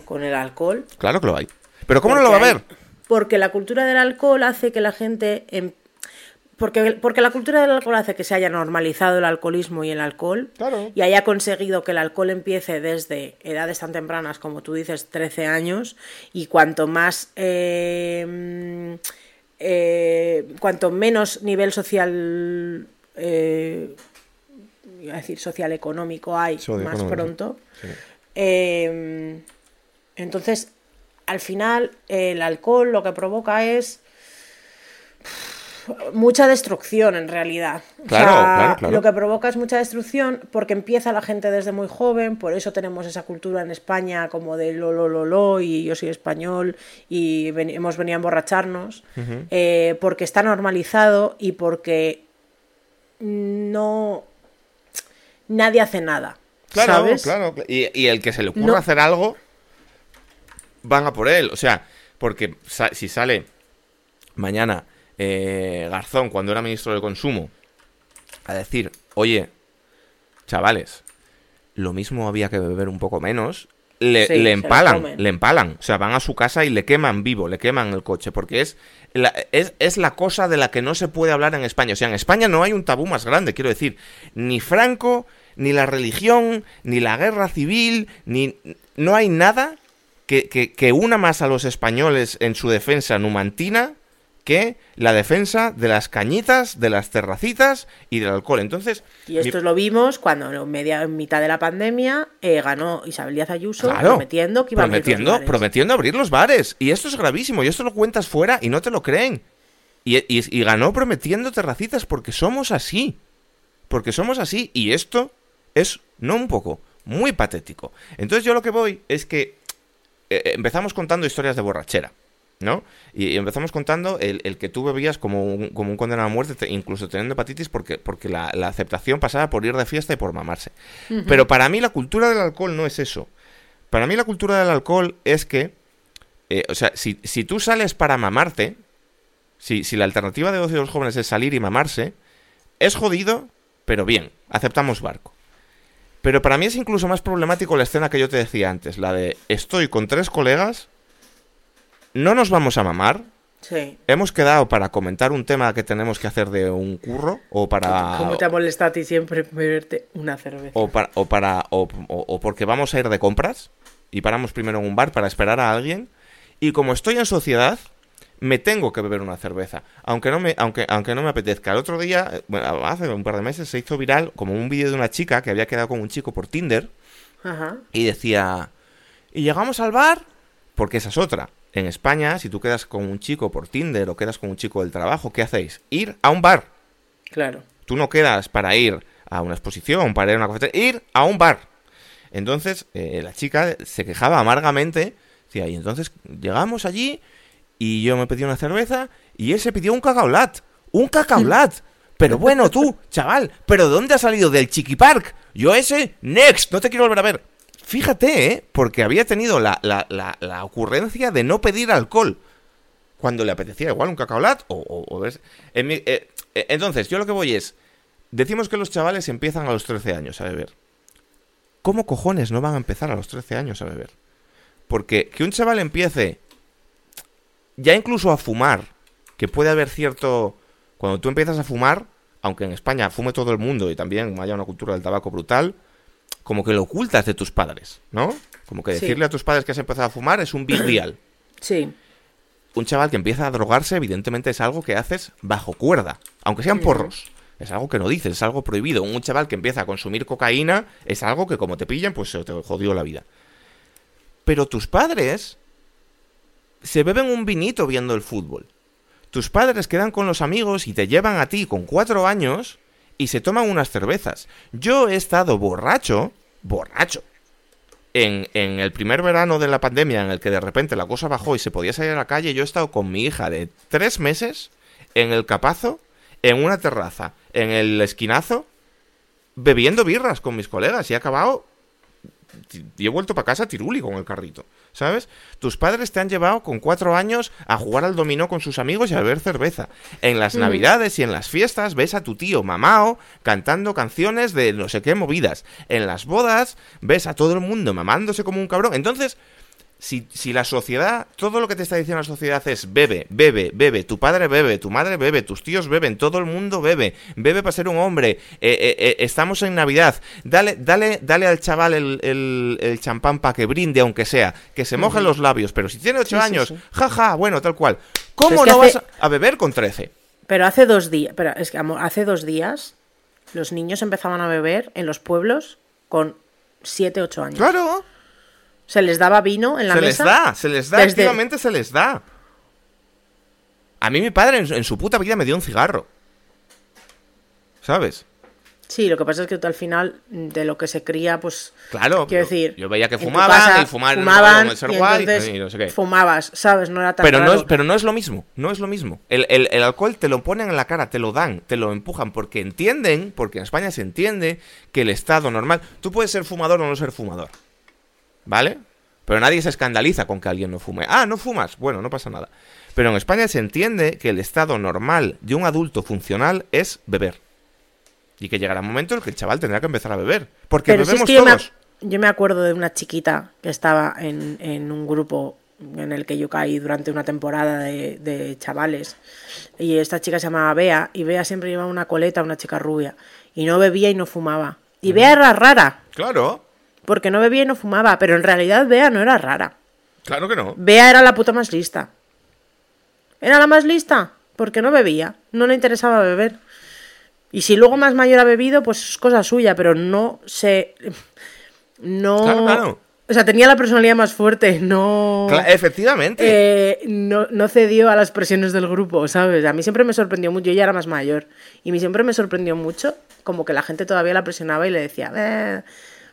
[SPEAKER 2] con el alcohol.
[SPEAKER 1] Claro que lo hay. Pero ¿cómo no lo va a ver?
[SPEAKER 2] Porque la cultura del alcohol hace que la gente... Em, porque, porque la cultura del alcohol hace que se haya normalizado el alcoholismo y el alcohol y haya conseguido que el alcohol empiece desde edades tan tempranas como tú dices, 13 años, y cuanto más... Em, eh, cuanto menos nivel social eh, a decir, social económico hay más pronto. Em, entonces, al final, el alcohol lo que provoca es mucha destrucción en realidad. Lo que provoca es mucha destrucción porque empieza la gente desde muy joven, por eso tenemos esa cultura en España como de lo, lo, lo, lo y yo soy español y hemos venido a emborracharnos, eh, porque está normalizado y porque no. Nadie hace nada. Claro, ¿sabes?
[SPEAKER 1] claro. Y, el que se le ocurra hacer algo, van a por él. O sea, porque si sale mañana eh, Garzón, cuando era ministro de Consumo, a decir, oye, chavales, lo mismo había que beber un poco menos, le, empalan, le empalan. O sea, van a su casa y le queman vivo, le queman el coche, porque es la, es, es, la cosa de la que no se puede hablar en España. O sea, en España no hay un tabú más grande, quiero decir, ni Franco, ni la religión, ni la guerra civil, ni... No hay nada que, que, que una más a los españoles en su defensa numantina que la defensa de las cañitas, de las terracitas y del alcohol. Entonces.
[SPEAKER 2] Y esto lo vimos cuando en, media, en mitad de la pandemia eh, ganó Isabel Díaz Ayuso prometiendo que iba
[SPEAKER 1] prometiendo, a abrir los bares. Prometiendo abrir los bares. Y esto es gravísimo. Y esto lo cuentas fuera y no te lo creen. Y, y ganó prometiendo terracitas porque somos así. Porque somos así. Y esto es, no un poco, muy patético. Entonces yo lo que voy es que eh, empezamos contando historias de borrachera. ¿No? Y, empezamos contando el, que tú bebías como un, como un condenado a muerte, incluso teniendo hepatitis, porque, porque la, aceptación pasaba por ir de fiesta y por mamarse. Pero para mí la cultura del alcohol no es eso. Para mí la cultura del alcohol es que, eh, o sea, si, si, tú sales para mamarte, si, si la alternativa de ocio de los jóvenes es salir y mamarse, es jodido, pero bien, aceptamos barco. Pero para mí es incluso más problemático la escena que yo te decía antes, la de estoy con tres colegas no nos vamos a mamar,
[SPEAKER 2] Sí.
[SPEAKER 1] Hemos quedado para comentar un tema que tenemos que hacer de un curro o para...
[SPEAKER 2] ¿Cómo te molesta a ti siempre beberte una cerveza?
[SPEAKER 1] o para o para o, o- o porque vamos a ir de compras y paramos primero en un bar para esperar a alguien y como estoy en sociedad me tengo que beber una cerveza aunque no me aunque aunque no me apetezca el otro día bueno, hace un par de meses se hizo viral como un vídeo de una chica que había quedado con un chico por Tinder
[SPEAKER 2] Ajá.
[SPEAKER 1] y decía y llegamos al bar porque esa es otra en España si tú quedas con un chico por Tinder o quedas con un chico del trabajo qué hacéis ir a un bar
[SPEAKER 2] Claro.
[SPEAKER 1] Tú no quedas para ir a una exposición, para ir a una cafetería, ir a un bar. Entonces, eh, la chica se quejaba amargamente. Decía, y entonces llegamos allí y yo me pedí una cerveza y él se pidió un cacaolat. ¡Un cacaolat! Pero bueno, tú, chaval, ¿pero dónde has salido? ¿Del Chiqui Park? Yo ese, next, no te quiero volver a ver. Fíjate, ¿eh? Porque había tenido la, la, la, la ocurrencia de no pedir alcohol cuando le apetecía igual un cacaolat o, o- o en mi- eh, eh, entonces yo lo que voy es decimos que los chavales empiezan a los 13 años a beber ¿cómo cojones no van a empezar a los 13 años a beber? porque que un chaval empiece ya incluso a fumar que puede haber cierto cuando tú empiezas a fumar aunque en España fume todo el mundo y también haya una cultura del tabaco brutal como que lo ocultas de tus padres ¿no? como que
[SPEAKER 2] Sí.
[SPEAKER 1] decirle a tus padres que has empezado a fumar es un big deal
[SPEAKER 2] Sí.
[SPEAKER 1] un chaval que empieza a drogarse, evidentemente es algo que haces bajo cuerda, aunque sean porros. Es algo que no dices, es algo prohibido. Un chaval que empieza a consumir cocaína es algo que como te pillan, pues se te jodió la vida. Pero tus padres se beben un vinito viendo el fútbol. Tus padres quedan con los amigos y te llevan a ti con cuatro años y se toman unas cervezas. Yo he estado borracho, borracho, en, en el primer verano de la pandemia, en el que de repente la cosa bajó y se podía salir a la calle, yo he estado con mi hija de tres meses en el capazo, en una terraza, en el esquinazo, bebiendo birras con mis colegas y he acabado. Y he vuelto para casa tiruli con el carrito, ¿sabes? Tus padres te han llevado con cuatro años a jugar al dominó con sus amigos y a beber cerveza. En las navidades y en las fiestas ves a tu tío mamao cantando canciones de no sé qué movidas. En las bodas ves a todo el mundo mamándose como un cabrón. Entonces, si, si la sociedad, todo lo que te está diciendo la sociedad es bebe, bebe, bebe, tu padre bebe, tu madre bebe, tus tíos beben, todo el mundo bebe, bebe para ser un hombre, eh, eh, eh, estamos en Navidad, dale, dale, dale al chaval el, el- el champán para que brinde, aunque sea, que se mojen los labios, pero si tiene 8
[SPEAKER 2] Sí, sí,
[SPEAKER 1] años,
[SPEAKER 2] sí.
[SPEAKER 1] jaja, bueno, tal cual. ¿Cómo no
[SPEAKER 2] hace-
[SPEAKER 1] vas a beber con 13?
[SPEAKER 2] Pero hace dos días, pero es que hace dos días los niños empezaban a beber en los pueblos con 7, 8 años.
[SPEAKER 1] Claro,
[SPEAKER 2] Se les daba vino en la
[SPEAKER 1] se les
[SPEAKER 2] mesa.
[SPEAKER 1] da, se les da,
[SPEAKER 2] desde-
[SPEAKER 1] activamente se les da. A mí mi padre en su- en su puta vida me dio un cigarro. ¿Sabes?
[SPEAKER 2] Sí, lo que pasa es que tú al final de lo que se cría, pues
[SPEAKER 1] Claro,
[SPEAKER 2] quiero
[SPEAKER 1] yo-
[SPEAKER 2] decir,
[SPEAKER 1] yo veía que fumaban
[SPEAKER 2] casa
[SPEAKER 1] y fumar
[SPEAKER 2] fumaban y
[SPEAKER 1] guay
[SPEAKER 2] entonces
[SPEAKER 1] y no sé qué.
[SPEAKER 2] fumabas, ¿sabes? No era tan
[SPEAKER 1] Pero no, es, pero no es lo mismo, no es lo mismo. El, el- el alcohol te lo ponen en la cara, te lo dan, te lo empujan, porque entienden, porque en España se entiende que el estado normal... Tú puedes ser fumador o no ser fumador, ¿vale? Pero nadie se escandaliza con que alguien no fume. Ah, no fumas, bueno, no pasa nada. Pero en España se entiende que el estado normal de un adulto funcional es beber. Y que llegará un momento en el que el chaval tendrá que empezar a beber. Porque
[SPEAKER 2] Pero si es
[SPEAKER 1] bebemos
[SPEAKER 2] que yo me,
[SPEAKER 1] todos.
[SPEAKER 2] yo me acuerdo de una chiquita que estaba en, en un grupo en el que yo caí durante una temporada de, de chavales. Y esta chica se llamaba Bea, y Bea siempre llevaba una coleta, una chica rubia. Y no bebía y no fumaba. Y Bea era rara,
[SPEAKER 1] Claro,
[SPEAKER 2] porque no bebía y no fumaba, pero en realidad Bea no era rara.
[SPEAKER 1] claro que no.
[SPEAKER 2] Bea era la puta más lista. Era la más lista, porque no bebía, no le interesaba beber. Y si luego más mayor ha bebido, pues es cosa suya, pero no se. No.
[SPEAKER 1] Claro, claro.
[SPEAKER 2] O sea, tenía la personalidad más fuerte, no.
[SPEAKER 1] Efectivamente.
[SPEAKER 2] eh, no, no cedió a las presiones del grupo, ¿sabes? A mí siempre me sorprendió mucho, ella era más mayor, y a mí siempre me sorprendió mucho como que la gente todavía la presionaba y le decía, "Eh".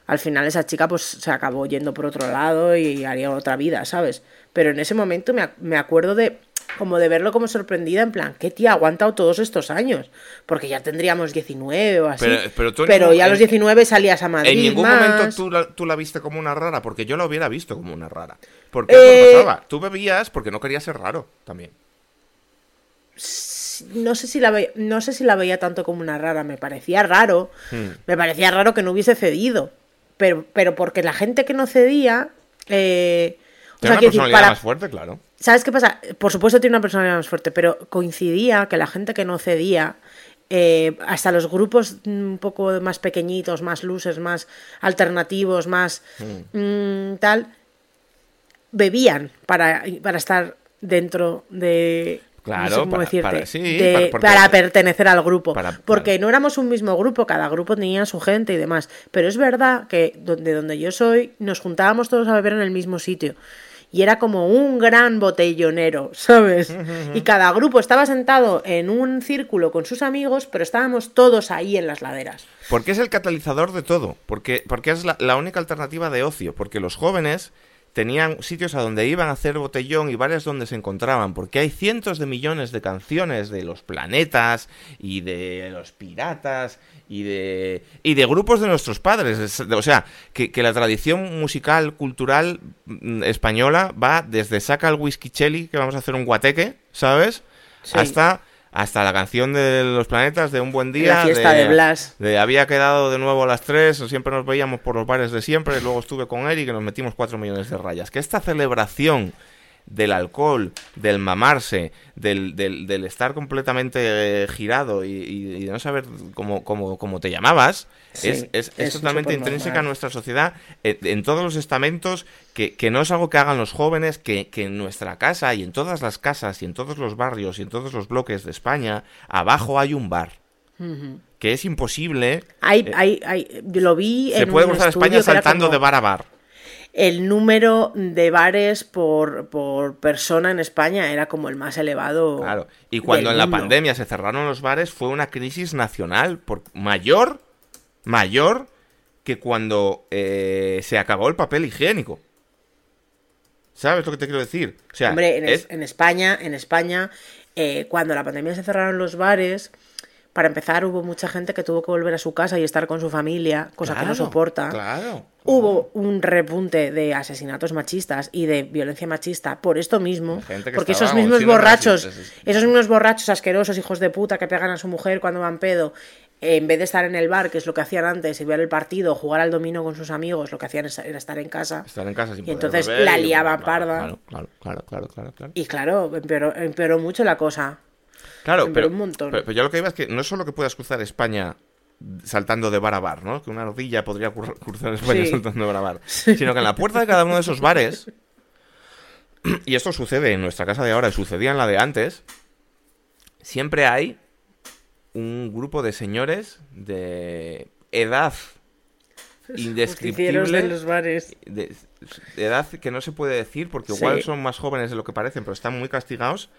[SPEAKER 2] Al final esa chica pues se acabó yendo por otro lado y haría otra vida, ¿sabes? Pero en ese momento me, me acuerdo de como de verlo como sorprendida, en plan, ¿qué tía ha aguantado todos estos años? Porque ya tendríamos 19 o así.
[SPEAKER 1] Pero- pero tú en ningún-
[SPEAKER 2] ya a los
[SPEAKER 1] en-
[SPEAKER 2] 19 salías a Madrid
[SPEAKER 1] En ningún
[SPEAKER 2] más.
[SPEAKER 1] momento tú la, tú la viste como una rara, porque yo la hubiera visto como una rara. Porque
[SPEAKER 2] Eh,
[SPEAKER 1] eso pasaba. Tú bebías porque no querías ser raro también.
[SPEAKER 2] no sé si la ve- no sé si la veía tanto como una rara, me parecía raro,
[SPEAKER 1] Hmm.
[SPEAKER 2] me parecía raro que no hubiese cedido, pero, pero porque la gente que no cedía, eh, o
[SPEAKER 1] Tiene una
[SPEAKER 2] decir,
[SPEAKER 1] personalidad
[SPEAKER 2] para,
[SPEAKER 1] más fuerte, claro.
[SPEAKER 2] ¿Sabes qué pasa? Por supuesto tiene una personalidad más fuerte, pero coincidía que la gente que no cedía, eh, hasta los grupos un poco más pequeñitos, más luces, más alternativos, más mm, tal, bebían para, para estar dentro de...
[SPEAKER 1] Claro,
[SPEAKER 2] no sé cómo
[SPEAKER 1] para-
[SPEAKER 2] decirte,
[SPEAKER 1] para- sí,
[SPEAKER 2] de-
[SPEAKER 1] para-
[SPEAKER 2] pertenecer al grupo. Porque no éramos un mismo grupo, cada grupo tenía su gente y demás. Pero es verdad que donde, donde yo soy, nos juntábamos todos a beber en el mismo sitio. Y era como un gran botellonero, ¿sabes? Y cada grupo estaba sentado en un círculo con sus amigos, pero estábamos todos ahí en las laderas.
[SPEAKER 1] Porque es el catalizador de todo. Porque, porque es la, la única alternativa de ocio. Porque los jóvenes tenían sitios a donde iban a hacer botellón y bares donde se encontraban. Porque hay cientos de millones de canciones de los planetas y de los piratas y de, y de grupos de nuestros padres. Es- O sea, que, que la tradición musical, cultural mm, española va desde saca el whisky chelly, que vamos a hacer un guateque, ¿sabes?
[SPEAKER 2] Sí.
[SPEAKER 1] Hasta... Hasta la canción de los planetas de un buen día.
[SPEAKER 2] La fiesta de Blas.
[SPEAKER 1] de había quedado de nuevo a las 3, siempre nos veíamos por los bares de siempre, luego estuve con Eric y nos metimos 4 millones de rayas. Que esta celebración del alcohol, del mamarse, del, del, del estar completamente eh, girado y, y- y de no saber cómo, cómo, cómo te llamabas,
[SPEAKER 2] Sí,
[SPEAKER 1] es, es- es
[SPEAKER 2] es
[SPEAKER 1] totalmente intrínseca a nuestra sociedad, en, en todos los estamentos, que, que no es algo que hagan los jóvenes, que, que en nuestra casa y en todas las casas y en todos los barrios y en todos los bloques de España, abajo hay un bar. Que es imposible
[SPEAKER 2] Hay,
[SPEAKER 1] Eh,
[SPEAKER 2] hay, lo vi
[SPEAKER 1] se
[SPEAKER 2] en
[SPEAKER 1] puede
[SPEAKER 2] un
[SPEAKER 1] cruzar España saltando
[SPEAKER 2] como
[SPEAKER 1] de bar a bar.
[SPEAKER 2] El número de bares por, por persona en España era como el más elevado.
[SPEAKER 1] Claro. Y cuando en la pandemia se cerraron los bares, fue una crisis nacional por mayor, mayor que cuando eh, se acabó el papel higiénico. ¿Sabes lo que te quiero decir? O sea,
[SPEAKER 2] Hombre, en, es- en España, en España, eh, cuando la pandemia se cerraron los bares, para empezar hubo mucha gente que tuvo que volver a su casa y estar con su familia, cosa que no soporta.
[SPEAKER 1] Claro.
[SPEAKER 2] Hubo un repunte de asesinatos machistas y de violencia machista por esto mismo, porque esos mismos borrachos, esos mismos borrachos asquerosos, hijos de puta que pegan a su mujer cuando van pedo, eh, en vez de estar en el bar, que es lo que hacían antes, y ver el partido, jugar al dominó con sus amigos, lo que hacían era estar en casa.
[SPEAKER 1] Estar en casa sin
[SPEAKER 2] Y entonces la liaban parda.
[SPEAKER 1] Claro, claro, claro, claro, claro, claro.
[SPEAKER 2] Y claro, empeoró, empeoró mucho la cosa.
[SPEAKER 1] Claro,
[SPEAKER 2] Pero
[SPEAKER 1] pero,
[SPEAKER 2] un montón.
[SPEAKER 1] pero, pero yo lo que iba es que no es solo que puedas cruzar España saltando de bar a bar, ¿no? Que una ardilla podría cruzar España
[SPEAKER 2] Sí.
[SPEAKER 1] saltando de bar a bar. Sino que en la puerta de cada uno de esos bares, y esto sucede en nuestra casa de ahora y sucedía en la de antes, siempre hay un grupo de señores de edad indescriptible
[SPEAKER 2] de los bares.
[SPEAKER 1] de, de edad que no se puede decir porque
[SPEAKER 2] Sí.
[SPEAKER 1] igual son más jóvenes de lo que parecen, pero están muy castigados,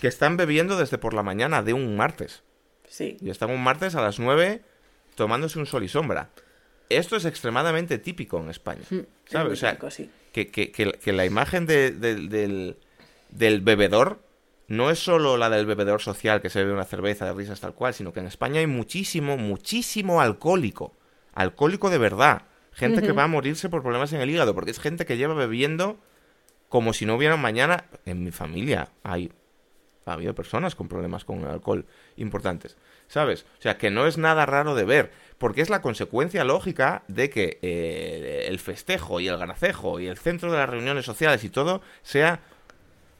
[SPEAKER 1] que están bebiendo desde por la mañana de un martes.
[SPEAKER 2] Sí.
[SPEAKER 1] Y están un martes a las 9 tomándose un sol y sombra. Esto es extremadamente típico en España.
[SPEAKER 2] Mm, Es
[SPEAKER 1] ¿Sabes? O sea,
[SPEAKER 2] típico, sí.
[SPEAKER 1] que, que- que- que la imagen de- de- del, del bebedor no es solo la del bebedor social que se bebe una cerveza de risas tal cual, sino que en España hay muchísimo, muchísimo alcohólico. Alcohólico de verdad. Gente que va a morirse por problemas en el hígado, porque es gente que lleva bebiendo como si no hubiera mañana. En mi familia hay ha habido personas con problemas con el alcohol importantes, ¿sabes? O sea, que no es nada raro de ver, porque es la consecuencia lógica de que eh, el festejo y el gracejo y el centro de las reuniones sociales y todo sea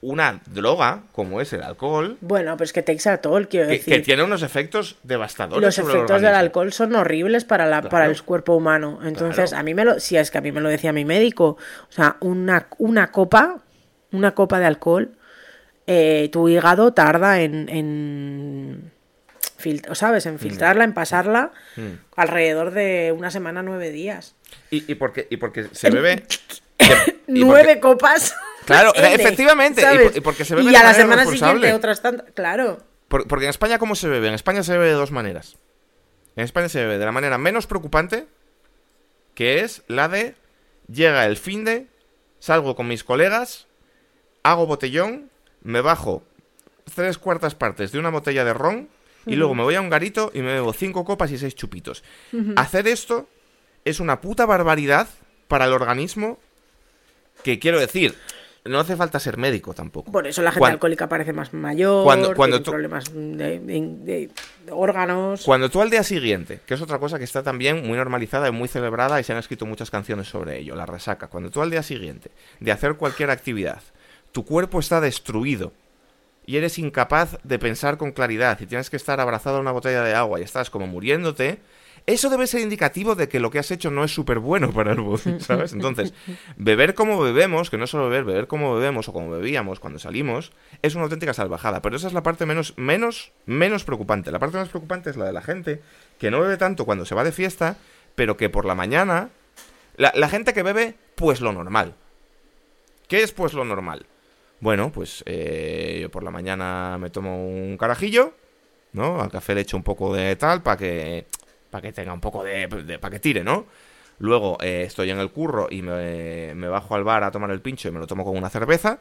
[SPEAKER 1] una droga, como es el alcohol,
[SPEAKER 2] Bueno, pero es que toll, quiero
[SPEAKER 1] que,
[SPEAKER 2] decir.
[SPEAKER 1] que tiene unos efectos devastadores
[SPEAKER 2] los
[SPEAKER 1] sobre el
[SPEAKER 2] efectos del alcohol son horribles para, la, para el cuerpo humano. Entonces,
[SPEAKER 1] Claro.
[SPEAKER 2] a mí me lo, si es que a mí me lo decía mi médico, o sea, una, una copa, una copa de alcohol, eh, tu hígado tarda en, en ¿sabes? En filtrarla, en pasarla,
[SPEAKER 1] Mm.
[SPEAKER 2] alrededor de una semana, nueve días.
[SPEAKER 1] Y, y porque, y porque se bebe...
[SPEAKER 2] Nueve copas.
[SPEAKER 1] Claro,
[SPEAKER 2] N,
[SPEAKER 1] efectivamente, y
[SPEAKER 2] ¿sabes?
[SPEAKER 1] por- y porque se bebe
[SPEAKER 2] Y a la semana siguiente otras tantas. Claro.
[SPEAKER 1] Por- porque en España, ¿cómo se bebe? En España se bebe de dos maneras. En España se bebe de la manera menos preocupante, que es la de llega el fin de, salgo con mis colegas, hago botellón, me bajo tres cuartas partes de una botella de ron y luego me voy a un garito y me bebo cinco copas y seis chupitos. Hacer esto es una puta barbaridad para el organismo que quiero decir, no hace falta ser médico tampoco.
[SPEAKER 2] Por eso la gente alcohólica parece más mayor,
[SPEAKER 1] Cuando- cuando
[SPEAKER 2] tiene
[SPEAKER 1] tú-
[SPEAKER 2] problemas de, de- de órganos.
[SPEAKER 1] Cuando tú al día siguiente, que es otra cosa que está también muy normalizada y muy celebrada y se han escrito muchas canciones sobre ello, la resaca, cuando tú al día siguiente de hacer cualquier actividad, tu cuerpo está destruido y eres incapaz de pensar con claridad y tienes que estar abrazado a una botella de agua y estás como muriéndote, eso debe ser indicativo de que lo que has hecho no es súper bueno para el body, ¿sabes? Entonces, beber como bebemos, que no es solo beber, beber como bebemos o como bebíamos cuando salimos, es una auténtica salvajada. Pero esa es la parte menos, menos, menos preocupante. La parte más preocupante es la de la gente que no bebe tanto cuando se va de fiesta, pero que por la mañana... La, la gente que bebe, pues lo normal. ¿Qué es pues lo normal? Bueno, pues eh, yo por la mañana me tomo un carajillo, ¿no? Al café le echo un poco de tal para que, para que tenga un poco de, para que tire, ¿no? Luego eh, estoy en el curro y me, me bajo al bar a tomar el pincho y me lo tomo con una cerveza.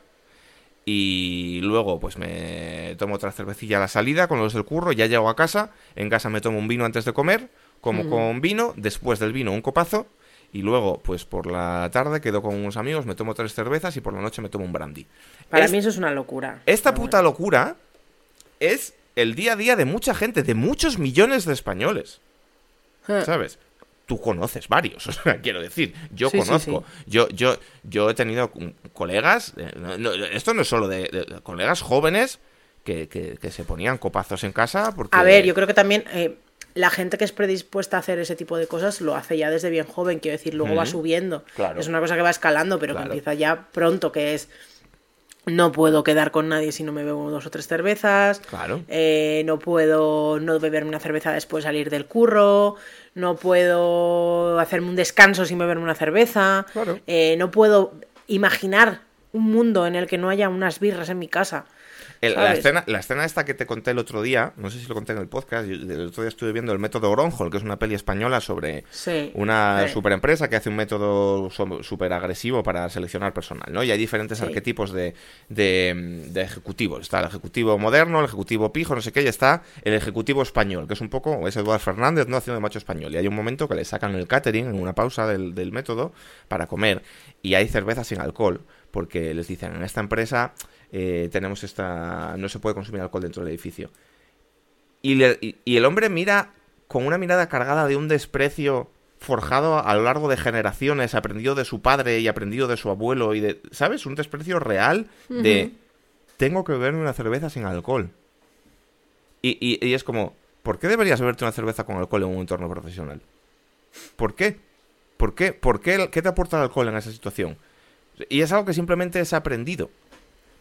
[SPEAKER 1] Y luego, pues me tomo otra cervecilla a la salida con los del curro, ya llego a casa, en casa me tomo un vino antes de comer, como con vino, después del vino un copazo, y luego, pues por la tarde quedo con unos amigos, me tomo tres cervezas y por la noche me tomo un brandy.
[SPEAKER 2] Para mí eso es una locura.
[SPEAKER 1] Esta puta locura es el día a día de mucha gente, de muchos millones de españoles. ¿Sabes? Tú conoces varios, o sea, quiero decir, yo conozco, yo, yo, yo he tenido colegas, eh, esto no es solo de, colegas jóvenes que, que, se ponían copazos en casa porque...
[SPEAKER 2] A ver, yo creo que también eh, la gente que es predispuesta a hacer ese tipo de cosas lo hace ya desde bien joven, quiero decir, luego va subiendo. Es una cosa que va escalando, pero que empieza ya pronto, que es no puedo quedar con nadie si no me bebo dos o tres cervezas.
[SPEAKER 1] Claro.
[SPEAKER 2] Eh, no puedo no beberme una cerveza después de salir del curro. No puedo hacerme un descanso sin beberme una cerveza. Eh, no puedo imaginar un mundo en el que no haya unas birras en mi casa
[SPEAKER 1] la, escena, la escena esta que te conté el otro día, no sé si lo conté en el podcast, el otro día estuve viendo el método Gronholm, que es una peli española sobre una super empresa que hace un método súper agresivo para seleccionar personal, ¿no? Y hay diferentes arquetipos de, de, ejecutivos. Está el ejecutivo moderno, el ejecutivo pijo, no sé qué, y está el ejecutivo español, que es un poco, es Eduardo Fernández, ¿no? Haciendo de macho español. Y hay un momento que le sacan el catering en una pausa del, del método para comer. Y hay cerveza sin alcohol, porque les dicen, en esta empresa eh, tenemos esta... no se puede consumir alcohol dentro del edificio. Y, el hombre mira con una mirada cargada de un desprecio forjado a lo largo de generaciones, aprendido de su padre y aprendido de su abuelo y de, ¿sabes? Un desprecio real de tengo que beberme una cerveza sin alcohol. Y, y, es como, ¿por qué deberías beberte una cerveza con alcohol en un entorno profesional? ¿Por qué? ¿Por qué? ¿Por qué? ¿Qué te aporta el alcohol en esa situación? Y es algo que simplemente es aprendido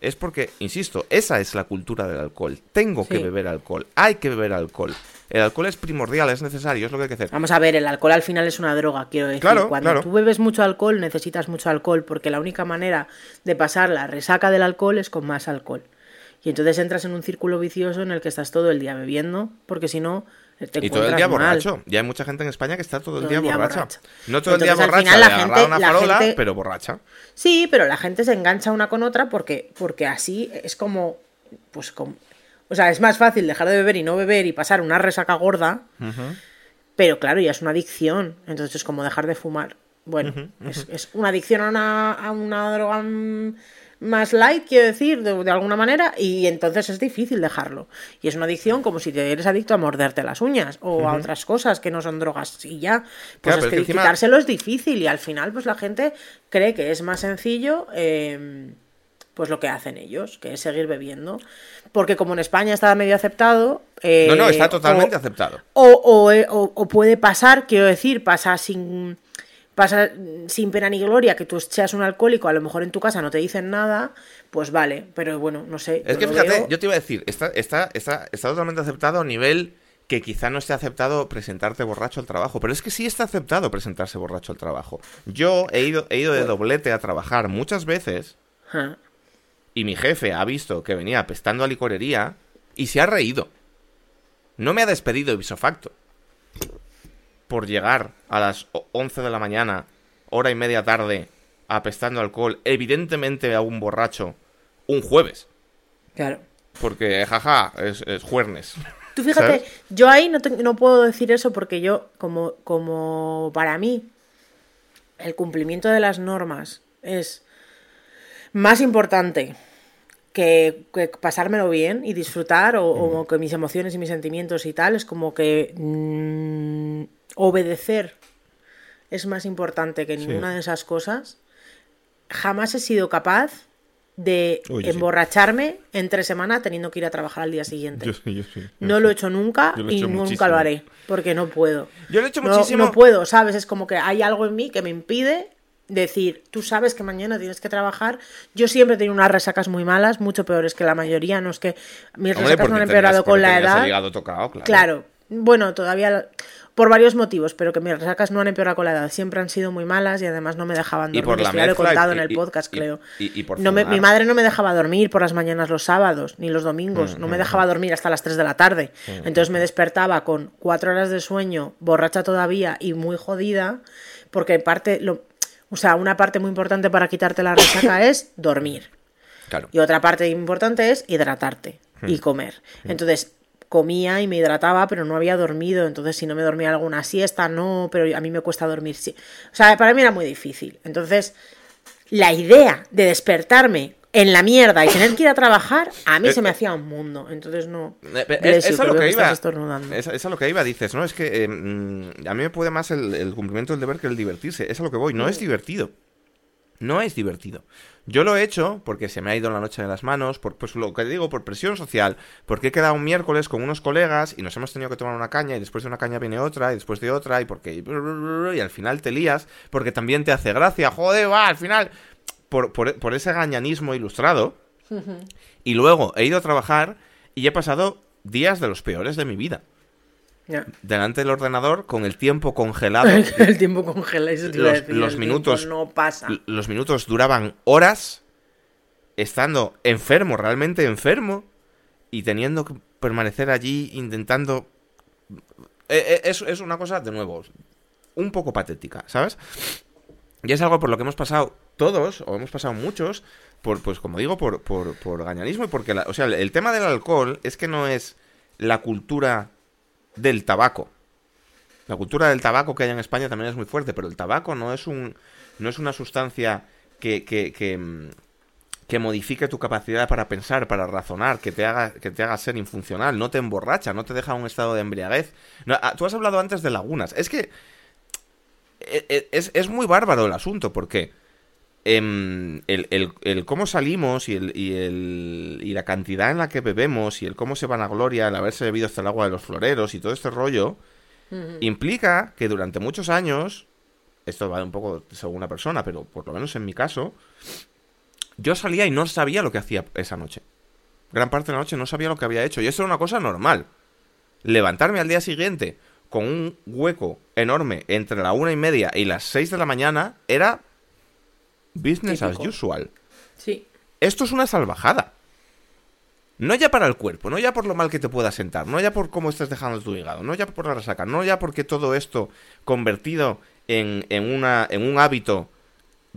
[SPEAKER 1] es porque, insisto, esa es la cultura del alcohol. Tengo que beber alcohol, hay que beber alcohol. El alcohol es primordial, es necesario, es lo que hay que hacer.
[SPEAKER 2] Vamos a ver, el alcohol al final es una droga, quiero decir.
[SPEAKER 1] Claro,
[SPEAKER 2] Cuando tú bebes mucho alcohol, necesitas mucho alcohol, porque la única manera de pasar la resaca del alcohol es con más alcohol. Y entonces entras en un círculo vicioso en el que estás todo el día bebiendo, porque si no, y
[SPEAKER 1] todo el día borracho. Y hay mucha gente en España que está todo, el día, borracha. No todo el día borracha, la gente, una farola, pero borracha.
[SPEAKER 2] Sí, pero la gente se engancha una con otra porque, porque así es como. Pues como. O sea, es más fácil dejar de beber y no beber y pasar una resaca gorda. Pero claro, ya es una adicción. Entonces es como dejar de fumar. Bueno, es, una adicción a una, a una droga más light, quiero decir, de, alguna manera, y entonces es difícil dejarlo. Y es una adicción como si te eres adicto a morderte las uñas o a otras cosas que no son drogas y ya. Pues es que, quitárselo es difícil y al final pues la gente cree que es más sencillo em, pues lo que hacen ellos, que es seguir bebiendo. Porque como en España está medio aceptado...
[SPEAKER 1] no, no, está eh, totalmente aceptado.
[SPEAKER 2] O, o, o puede pasar, quiero decir, pasa sin pasa sin pena ni gloria que tú seas un alcohólico, a lo mejor en tu casa no te dicen nada, pues vale, pero bueno, no sé.
[SPEAKER 1] Es que fíjate, yo te iba a decir, está, está, está, está totalmente aceptado a nivel que quizá no esté aceptado presentarte borracho al trabajo, pero es que sí está aceptado presentarse borracho al trabajo. Yo he ido, he ido de doblete a trabajar muchas veces y mi jefe ha visto que venía apestando a licorería y se ha reído. No me ha despedido ipso facto por llegar a las 11 de la mañana, hora y media tarde, apestando alcohol, evidentemente a un borracho, un jueves.
[SPEAKER 2] Claro.
[SPEAKER 1] Porque, jaja, es, es juernes.
[SPEAKER 2] Tú fíjate, yo ahí no, no puedo decir eso porque yo, como, como para mí, el cumplimiento de las normas es más importante que, pasármelo bien y disfrutar o, que mis emociones y mis sentimientos y tal, es como que mm, obedecer es más importante que ninguna de esas cosas. Jamás he sido capaz de
[SPEAKER 1] Oye, sí.
[SPEAKER 2] emborracharme entre semana teniendo que ir a trabajar al día siguiente.
[SPEAKER 1] Yo yo sí.
[SPEAKER 2] no lo he hecho nunca
[SPEAKER 1] Yo he
[SPEAKER 2] y
[SPEAKER 1] hecho
[SPEAKER 2] nunca
[SPEAKER 1] muchísimo.
[SPEAKER 2] lo haré, porque no puedo.
[SPEAKER 1] Yo lo he hecho
[SPEAKER 2] no,
[SPEAKER 1] muchísimo.
[SPEAKER 2] No puedo, ¿sabes? Es como que hay algo en mí que me impide decir, tú sabes que mañana tienes que trabajar. Yo siempre he tenido unas resacas muy malas, mucho peores que la mayoría, no es que mis
[SPEAKER 1] Hombre,
[SPEAKER 2] resacas no han
[SPEAKER 1] tenías-
[SPEAKER 2] empeorado con la edad.
[SPEAKER 1] tocado, claro.
[SPEAKER 2] Claro, bueno, todavía por varios motivos, pero que mis resacas no han empeorado con la edad, siempre han sido muy malas y además no me dejaban
[SPEAKER 1] Y
[SPEAKER 2] dormir.
[SPEAKER 1] por la
[SPEAKER 2] Esto ya lo he
[SPEAKER 1] y-
[SPEAKER 2] contado en
[SPEAKER 1] y-
[SPEAKER 2] el
[SPEAKER 1] y-
[SPEAKER 2] podcast,
[SPEAKER 1] y-
[SPEAKER 2] creo.
[SPEAKER 1] y- y por
[SPEAKER 2] no me-
[SPEAKER 1] fumar.
[SPEAKER 2] mi madre no me dejaba dormir por las mañanas los sábados ni los domingos,
[SPEAKER 1] Mm,
[SPEAKER 2] no me dejaba dormir hasta las 3 de la tarde. Entonces me despertaba con cuatro horas de sueño, borracha todavía y muy jodida, porque parte, lo, o sea, una parte muy importante para quitarte la resaca es dormir.
[SPEAKER 1] Claro.
[SPEAKER 2] Y otra parte importante es hidratarte y comer. Entonces, comía y me hidrataba, pero no había dormido. Entonces, si no me dormía alguna siesta, no, pero a mí me cuesta dormir. sí. O sea, para mí era muy difícil. Entonces, la idea de despertarme en la mierda y tener que ir a trabajar, a mí
[SPEAKER 1] Eh,
[SPEAKER 2] se me
[SPEAKER 1] eh,
[SPEAKER 2] hacía un mundo. Entonces, no.
[SPEAKER 1] Eh, Es, es a lo que iba. Es, es a lo que iba, dices, ¿no? Es que eh, mm, a mí me puede más el, el cumplimiento del deber que el divertirse. Es a lo que voy. No
[SPEAKER 2] Mm.
[SPEAKER 1] es divertido. No es divertido. Yo lo he hecho porque se me ha ido la noche de las manos, por pues lo que digo, por presión social, porque he quedado un miércoles con unos colegas y nos hemos tenido que tomar una caña y después de una caña viene otra y después de otra y porque y al final te lías porque también te hace gracia, joder, va, al final por, por, por ese gañanismo ilustrado. Y luego he ido a trabajar y he pasado días de los peores de mi vida. Delante del ordenador con el tiempo congelado.
[SPEAKER 2] el tiempo congela, eso te iba a
[SPEAKER 1] Los-
[SPEAKER 2] decir,
[SPEAKER 1] los
[SPEAKER 2] el
[SPEAKER 1] minutos-
[SPEAKER 2] No pasa.
[SPEAKER 1] Los minutos duraban horas estando enfermo, realmente enfermo, y teniendo que permanecer allí intentando... Eh, eh, Es, es una cosa, de nuevo, un poco patética, ¿sabes? Y es algo por lo que hemos pasado todos, o hemos pasado muchos, por, pues como digo, por, por, por gañanismo y porque... la- o sea, el, tema del alcohol es que no es la cultura del tabaco. La cultura del tabaco que hay en España también es muy fuerte, pero el tabaco no es un no es una sustancia que, que, que, mm, que modifique tu capacidad para pensar, para razonar, que te haga que te haga ser infuncional, no te emborracha, no te deja un estado de embriaguez. Ah, tú has hablado antes de lagunas. Es que e- e- es, es muy bárbaro el asunto, porque el, el- el cómo salimos y, el, y, el, y la cantidad en la que bebemos y el cómo se van a gloria el haberse bebido hasta el agua de los floreros y todo este rollo, implica que durante muchos años, esto va un poco según la persona, pero por lo menos en mi caso, yo salía y no sabía lo que hacía esa noche. Gran parte de la noche no sabía lo que había hecho. Y eso era una cosa normal. Levantarme al día siguiente con un hueco enorme entre la una y media y las seis de la mañana era business as usual.
[SPEAKER 2] Sí.
[SPEAKER 1] Esto es una salvajada. No ya para el cuerpo, no ya por lo mal que te pueda sentar, no ya por cómo estés dejando tu hígado, no ya por la resaca, no ya porque todo esto convertido en, en, una, en un hábito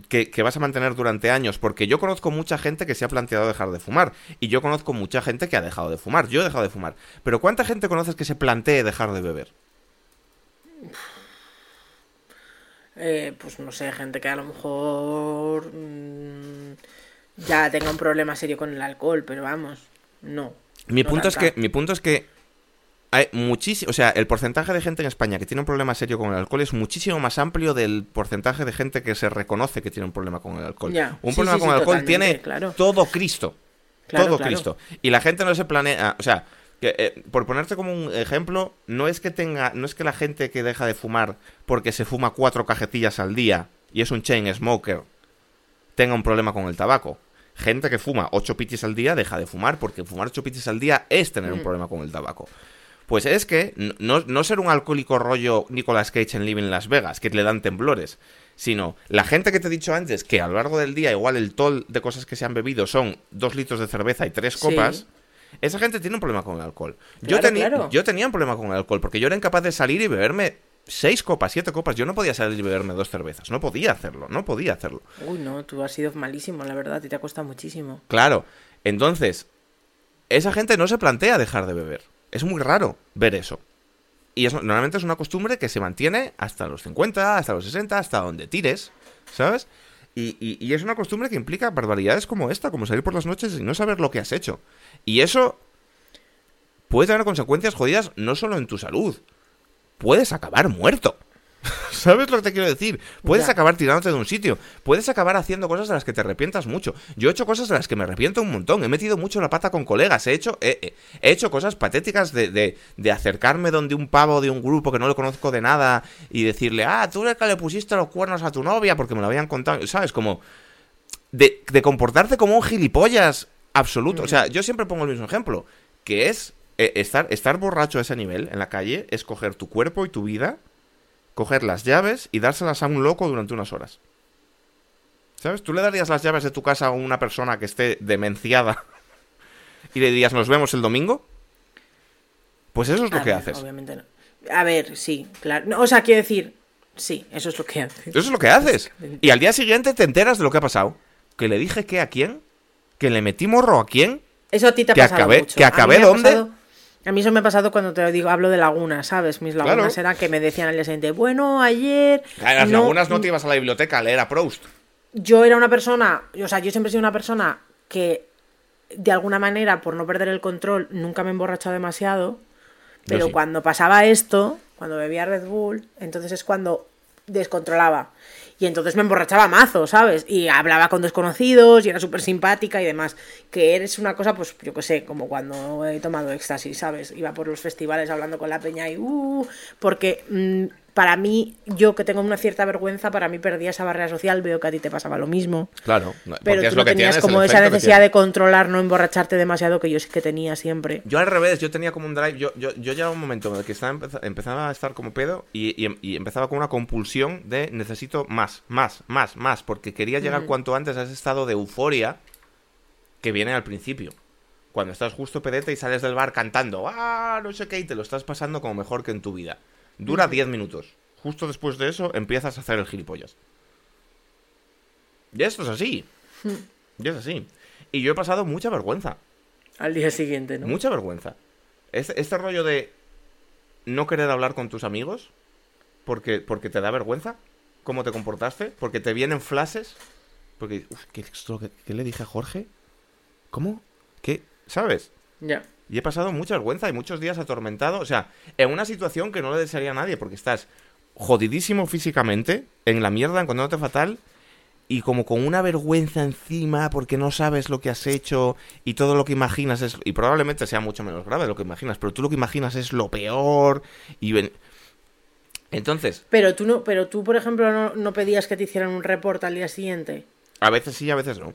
[SPEAKER 1] que, que vas a mantener durante años, porque yo conozco mucha gente que se ha planteado dejar de fumar, y yo conozco mucha gente que ha dejado de fumar, yo he dejado de fumar, pero ¿cuánta gente conoces que se plantee dejar de beber?
[SPEAKER 2] Eh, pues no sé, gente que a lo mejor mm, ya tenga un problema serio con el alcohol, pero vamos, no.
[SPEAKER 1] Mi
[SPEAKER 2] no
[SPEAKER 1] punto es que mi punto es que hay muchísimo, o sea, el porcentaje de gente en España que tiene un problema serio con el alcohol es muchísimo más amplio del porcentaje de gente que se reconoce que tiene un problema con el alcohol. Un
[SPEAKER 2] Sí,
[SPEAKER 1] problema
[SPEAKER 2] sí,
[SPEAKER 1] con
[SPEAKER 2] sí,
[SPEAKER 1] el alcohol tiene
[SPEAKER 2] claro.
[SPEAKER 1] todo Cristo.
[SPEAKER 2] Claro,
[SPEAKER 1] todo
[SPEAKER 2] claro.
[SPEAKER 1] Cristo. Y la gente no se planea, o sea, que, eh, por ponerte como un ejemplo, no es que tenga, no es que la gente que deja de fumar porque se fuma cuatro cajetillas al día y es un chain smoker tenga un problema con el tabaco. Gente que fuma ocho pitis al día deja de fumar porque fumar ocho pitis al día es tener
[SPEAKER 2] Mm.
[SPEAKER 1] un problema con el tabaco. Pues es que no, no ser un alcohólico rollo Nicolas Cage en Living Las Vegas, que le dan temblores, sino la gente que te he dicho antes, que a lo largo del día igual el tol de cosas que se han bebido son dos litros de cerveza y tres
[SPEAKER 2] Sí.
[SPEAKER 1] Esa gente tiene un problema con el alcohol. yo,
[SPEAKER 2] Claro,
[SPEAKER 1] yo tenía un problema con el alcohol porque yo era incapaz de salir y beberme seis copas, siete copas. Yo no podía salir y beberme dos cervezas. No podía hacerlo, no podía hacerlo.
[SPEAKER 2] Uy, no, tú has sido malísimo, la verdad, y te ha costado muchísimo.
[SPEAKER 1] Claro, entonces, esa gente no se plantea dejar de beber. Es muy raro ver eso. Y eso normalmente es una costumbre que se mantiene hasta los 50, hasta los 60, hasta donde tires, ¿sabes? Y, es una costumbre que implica barbaridades como esta, como salir por las noches y no saber lo que has hecho. Y eso puede tener consecuencias jodidas no solo en tu salud, puedes acabar muerto. ¿Sabes lo que te quiero decir? Puedes
[SPEAKER 2] Ya.
[SPEAKER 1] acabar tirándote de un sitio. Puedes acabar haciendo cosas de las que te arrepientas mucho. Yo he hecho cosas de las que me arrepiento un montón. He metido mucho la pata con colegas. He hecho, he, he- he hecho cosas patéticas de, de- de acercarme donde un pavo de un grupo que no lo conozco de nada y decirle, ah, tú el que le pusiste los cuernos a tu novia porque me lo habían contado. ¿Sabes? Como de, de comportarte como un gilipollas absoluto. O sea, yo siempre pongo el mismo ejemplo, que es eh, estar, estar borracho a ese nivel en la calle, es coger tu cuerpo y tu vida, coger las llaves y dárselas a un loco durante unas horas. ¿Sabes? Tú le darías las llaves de tu casa a una persona que esté demenciada y le dirías, nos vemos el domingo. Pues eso es lo
[SPEAKER 2] A
[SPEAKER 1] que
[SPEAKER 2] ver,
[SPEAKER 1] haces.
[SPEAKER 2] Obviamente no. A ver, sí, claro. No, o sea, quiero decir, sí, eso es lo que haces.
[SPEAKER 1] Eso es lo que haces. Y al día siguiente te enteras de lo que ha pasado. Que le dije que a quién, que le metí morro a quién.
[SPEAKER 2] Eso a ti te ha
[SPEAKER 1] ¿Que
[SPEAKER 2] pasado
[SPEAKER 1] acabé-
[SPEAKER 2] mucho.
[SPEAKER 1] que acabé dónde?
[SPEAKER 2] pasado- a mí eso me ha pasado cuando te digo, hablo de lagunas, ¿sabes? Mis
[SPEAKER 1] Claro.
[SPEAKER 2] lagunas eran que me decían al día siguiente, bueno, ayer...
[SPEAKER 1] En las
[SPEAKER 2] no-
[SPEAKER 1] lagunas no te ibas a la biblioteca a leer a Proust.
[SPEAKER 2] Yo era una persona, o sea, yo siempre he sido una persona que, de alguna manera, por no perder el control, nunca me he emborrachado demasiado. Pero
[SPEAKER 1] sí.
[SPEAKER 2] cuando pasaba esto, cuando bebía Red Bull, entonces es cuando descontrolaba. Y entonces me emborrachaba mazo, ¿sabes? Y hablaba con desconocidos y era súper simpática y demás. Que eres una cosa, pues yo qué sé, como cuando he tomado éxtasis, ¿sabes? Iba por los festivales hablando con la peña y uh, porque mm, para mí, yo que tengo una cierta vergüenza, para mí perdía esa barrera social, veo que a ti te pasaba lo mismo.
[SPEAKER 1] Claro,
[SPEAKER 2] Pero tú
[SPEAKER 1] es
[SPEAKER 2] no
[SPEAKER 1] que
[SPEAKER 2] tenías
[SPEAKER 1] tienes,
[SPEAKER 2] como esa necesidad de controlar, no emborracharte demasiado, que yo sí que tenía siempre.
[SPEAKER 1] Yo al revés, yo tenía como un drive. Yo, yo, yo llegaba un momento en el que estaba empeza- empezaba a estar como pedo y, y- y empezaba con una compulsión de necesito más, más, más, más, porque quería llegar cuanto antes a ese estado de euforia que viene al principio. Cuando estás justo pedete y sales del bar cantando, ah, no sé qué, y te lo estás pasando como mejor que en tu vida. Dura 10 minutos. Justo después de eso empiezas a hacer el gilipollas. Y esto es así. Y es así. Y yo he pasado mucha vergüenza.
[SPEAKER 2] Al día siguiente, ¿no?
[SPEAKER 1] Mucha vergüenza. Este, este rollo de no querer hablar con tus amigos porque, porque te da vergüenza cómo te comportaste, porque te vienen flashes, porque, uf, ¿qué, esto- qué- qué le dije a Jorge? ¿Cómo? ¿Qué? ¿Sabes?
[SPEAKER 2] Ya.
[SPEAKER 1] Y he pasado mucha vergüenza y muchos días atormentado, o sea, en una situación que no le desearía a nadie, porque estás jodidísimo físicamente, en la mierda, encontrándote fatal, y como con una vergüenza encima porque no sabes lo que has hecho y todo lo que imaginas es y probablemente sea mucho menos grave de lo que imaginas pero tú lo que imaginas es lo peor y ven- entonces
[SPEAKER 2] Pero tú, no, pero tú, por ejemplo, no, no pedías que te hicieran un report al día siguiente.
[SPEAKER 1] a veces sí a veces no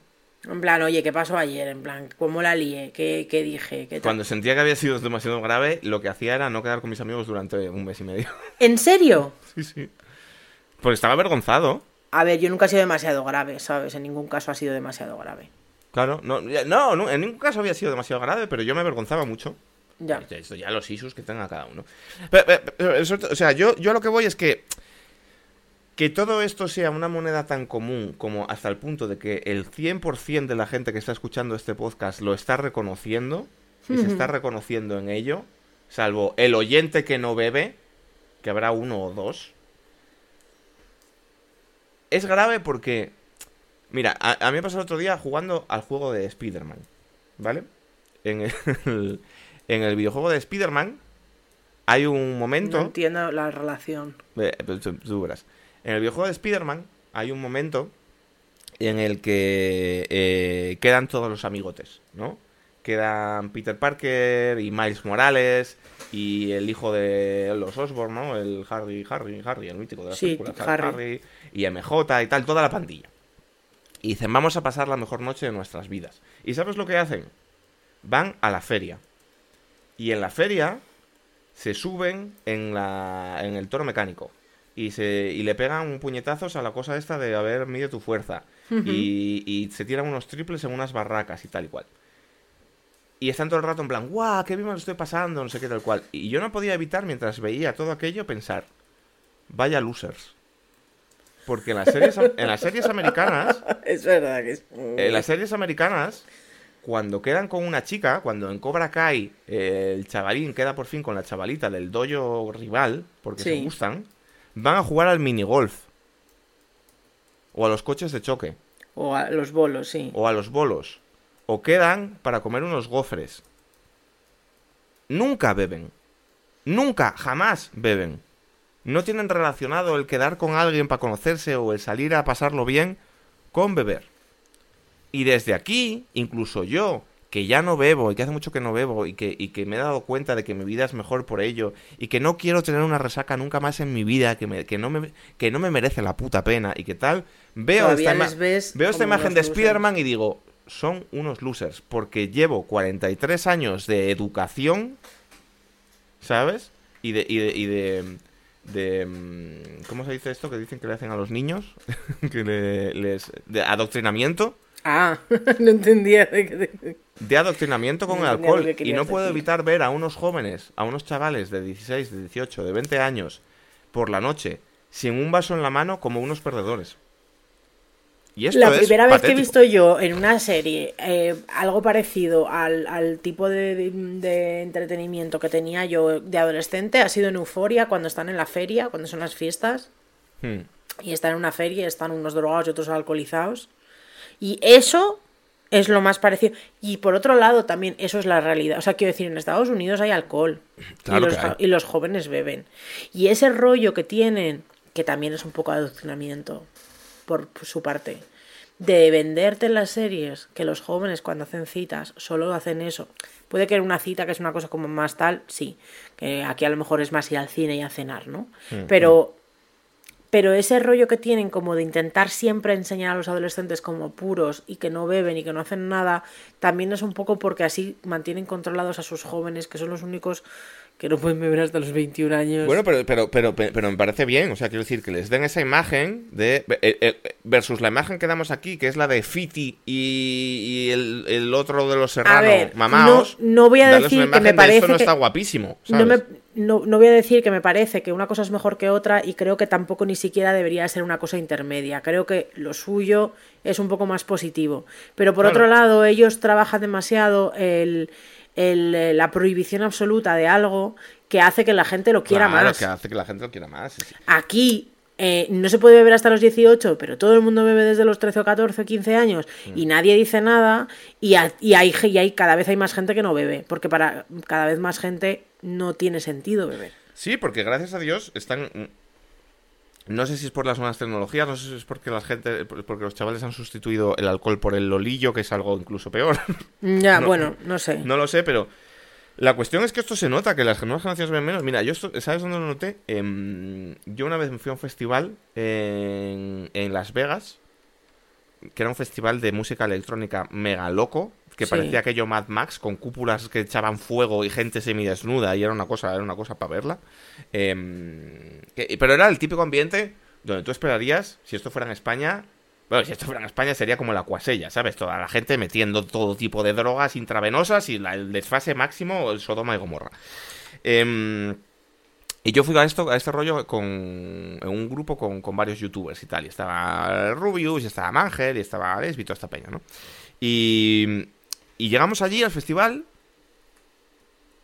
[SPEAKER 2] En plan, oye, ¿qué pasó ayer? En plan, ¿cómo la lié? ¿Qué, qué dije?
[SPEAKER 1] Cuando sentía que había sido demasiado grave lo que hacía era no quedar con mis amigos durante un mes y medio
[SPEAKER 2] ¿En serio?
[SPEAKER 1] sí sí porque estaba avergonzado
[SPEAKER 2] A ver, yo nunca he sido demasiado grave, ¿sabes? En ningún caso ha sido demasiado grave.
[SPEAKER 1] claro no no, no en ningún caso había sido demasiado grave pero yo me avergonzaba mucho
[SPEAKER 2] Ya.
[SPEAKER 1] Esto ya los isus que tenga cada uno. Pero, pero, pero eso- o sea, yo, yo a lo que voy es que. Que todo esto sea una moneda tan común como hasta el punto de que el 100% de la gente que está escuchando este podcast lo está reconociendo y se está reconociendo en ello, salvo el oyente que no bebe, que habrá uno o dos. Es grave porque. Mira, a, a mí me pasó el otro día jugando al juego de Spider-Man, ¿vale? En el, en el videojuego de Spider-Man hay un momento.
[SPEAKER 2] No entiendo la relación.
[SPEAKER 1] Eh, pues tú- tú verás. En el videojuego de Spider-Man hay un momento en el que eh, quedan todos los amigotes, ¿no? Quedan Peter Parker y Miles Morales y el hijo de los Osborn, ¿no? El Harry, Harry, Harry, el mítico de las
[SPEAKER 2] Sí,
[SPEAKER 1] películas,
[SPEAKER 2] Harry.
[SPEAKER 1] y MJ y tal, toda la pandilla. Y dicen, vamos a pasar la mejor noche de nuestras vidas. ¿Y sabes lo que hacen? Van a la feria. Y en la feria se suben en, la, en el toro mecánico y, se, y le pegan un puñetazos a la cosa esta de haber mide tu fuerza y, y se tiran unos triples en unas barracas y tal y cual. Y están todo el rato en plan, guau, qué bien me lo estoy pasando, no sé qué tal cual. Y yo no podía evitar, mientras veía todo aquello, pensar, vaya losers. Porque en las series, en las series americanas,
[SPEAKER 2] Es verdad que es.
[SPEAKER 1] en las series americanas, cuando quedan con una chica, cuando en Cobra Kai eh, el chavalín queda por fin con la chavalita del dojo rival, porque se
[SPEAKER 2] Sí.
[SPEAKER 1] gustan, van a jugar al minigolf. O a los coches de choque.
[SPEAKER 2] O a los bolos, sí.
[SPEAKER 1] O a los bolos. O quedan para comer unos gofres. Nunca beben. Nunca, jamás beben. no tienen relacionado el quedar con alguien para conocerse o el salir a pasarlo bien con beber. Y desde aquí, incluso yo, que ya no bebo y que hace mucho que no bebo y que, y que me he dado cuenta de que mi vida es mejor por ello y que no quiero tener una resaca nunca más en mi vida, que, me, que, no, me, que no me merece la puta pena y que tal, veo
[SPEAKER 2] Todavía
[SPEAKER 1] esta,
[SPEAKER 2] ves
[SPEAKER 1] veo esta imagen de. Spider-Man y digo, son unos losers, porque llevo 43 años de educación, ¿sabes? Y de... Y de, y de de, mm, ¿Cómo se dice esto que dicen que le hacen a los niños? que le- les... De adoctrinamiento.
[SPEAKER 2] Ah, no entendía. de qué- de-
[SPEAKER 1] de adoctrinamiento con
[SPEAKER 2] No
[SPEAKER 1] el alcohol
[SPEAKER 2] que
[SPEAKER 1] y no puedo
[SPEAKER 2] decir.
[SPEAKER 1] evitar ver a unos jóvenes, a unos chavales de 16, de 18, de 20 años por la noche sin un vaso en la mano como unos perdedores. Y esto
[SPEAKER 2] La primera vez que he visto yo en una serie eh, algo parecido al, al tipo de, de- de entretenimiento que tenía yo de adolescente ha sido en Euforia cuando están en la feria, cuando son las fiestas
[SPEAKER 1] Hmm.
[SPEAKER 2] y están en una feria, están unos drogados y otros alcoholizados. Y eso es lo más parecido. Y por otro lado, también eso es la realidad. O sea, quiero decir, en Estados Unidos hay alcohol.
[SPEAKER 1] Claro
[SPEAKER 2] y, los,
[SPEAKER 1] que hay.
[SPEAKER 2] ja- y los jóvenes beben. Y ese rollo que tienen, que también es un poco de adoctrinamiento por su parte, de venderte en las series que los jóvenes cuando hacen citas solo hacen eso. Puede que en una cita que es una cosa como más tal, sí. Que aquí a lo mejor es más ir al cine y a cenar, ¿no? Pero pero ese rollo que tienen como de intentar siempre enseñar a los adolescentes como puros y que no beben y que no hacen nada, también es un poco porque así mantienen controlados a sus jóvenes, que son los únicos que no pueden beber hasta los 21 años.
[SPEAKER 1] Bueno, pero, pero, pero, pero me parece bien. O sea, quiero decir que les den esa imagen de. eh, eh, versus la imagen que damos aquí, que es la de Fiti y, y el, otro de los serranos mamaos.
[SPEAKER 2] no- no voy a decir que me parece
[SPEAKER 1] no está guapísimo. ¿sabes?
[SPEAKER 2] No, no voy a decir que me parece que una cosa es mejor que otra y creo que tampoco ni siquiera debería ser una cosa intermedia. Creo que lo suyo es un poco más positivo. Pero por
[SPEAKER 1] Claro.
[SPEAKER 2] otro lado, ellos trabajan demasiado el, el, eh, la prohibición absoluta de algo que hace que la gente lo quiera
[SPEAKER 1] Claro,
[SPEAKER 2] más.
[SPEAKER 1] que hace que la gente lo quiera más. sí, sí.
[SPEAKER 2] Aquí eh, no se puede beber hasta los 18, pero todo el mundo bebe desde los 13 o 14 o 15 años
[SPEAKER 1] Mm.
[SPEAKER 2] y nadie dice nada y, a- y hay, y hay cada vez hay más gente que no bebe, porque para cada vez más gente no tiene sentido beber.
[SPEAKER 1] Sí, porque gracias a Dios están. mm, No sé si es por las nuevas tecnologías, no sé si es porque la gente, porque los chavales han sustituido el alcohol por el lolillo, que es algo incluso peor.
[SPEAKER 2] Ya,
[SPEAKER 1] No.
[SPEAKER 2] bueno, no sé.
[SPEAKER 1] no lo sé, pero la cuestión es que esto se nota, que las nuevas generaciones ven menos. Mira, yo esto, ¿sabes dónde lo noté? Em, yo una vez me fui a un festival en, en Las Vegas, que era un festival de música electrónica mega loco, que
[SPEAKER 2] Sí.
[SPEAKER 1] parecía aquello Mad Max, con cúpulas que echaban fuego y gente semidesnuda, y era una cosa, era una cosa para verla. Em, que- pero era el típico ambiente donde tú esperarías, si esto fuera en España, bueno, si esto fuera en España sería como la cuasella, ¿sabes? Toda la gente metiendo todo tipo de drogas intravenosas y la- el desfase máximo, el Sodoma y Gomorra. Em, y yo fui a esto, a este rollo con en un grupo con, con varios youtubers y tal. Y estaba Rubius, y estaba Mangel, y estaba Lesbi, toda esta peña, ¿no? Y, y llegamos allí al festival.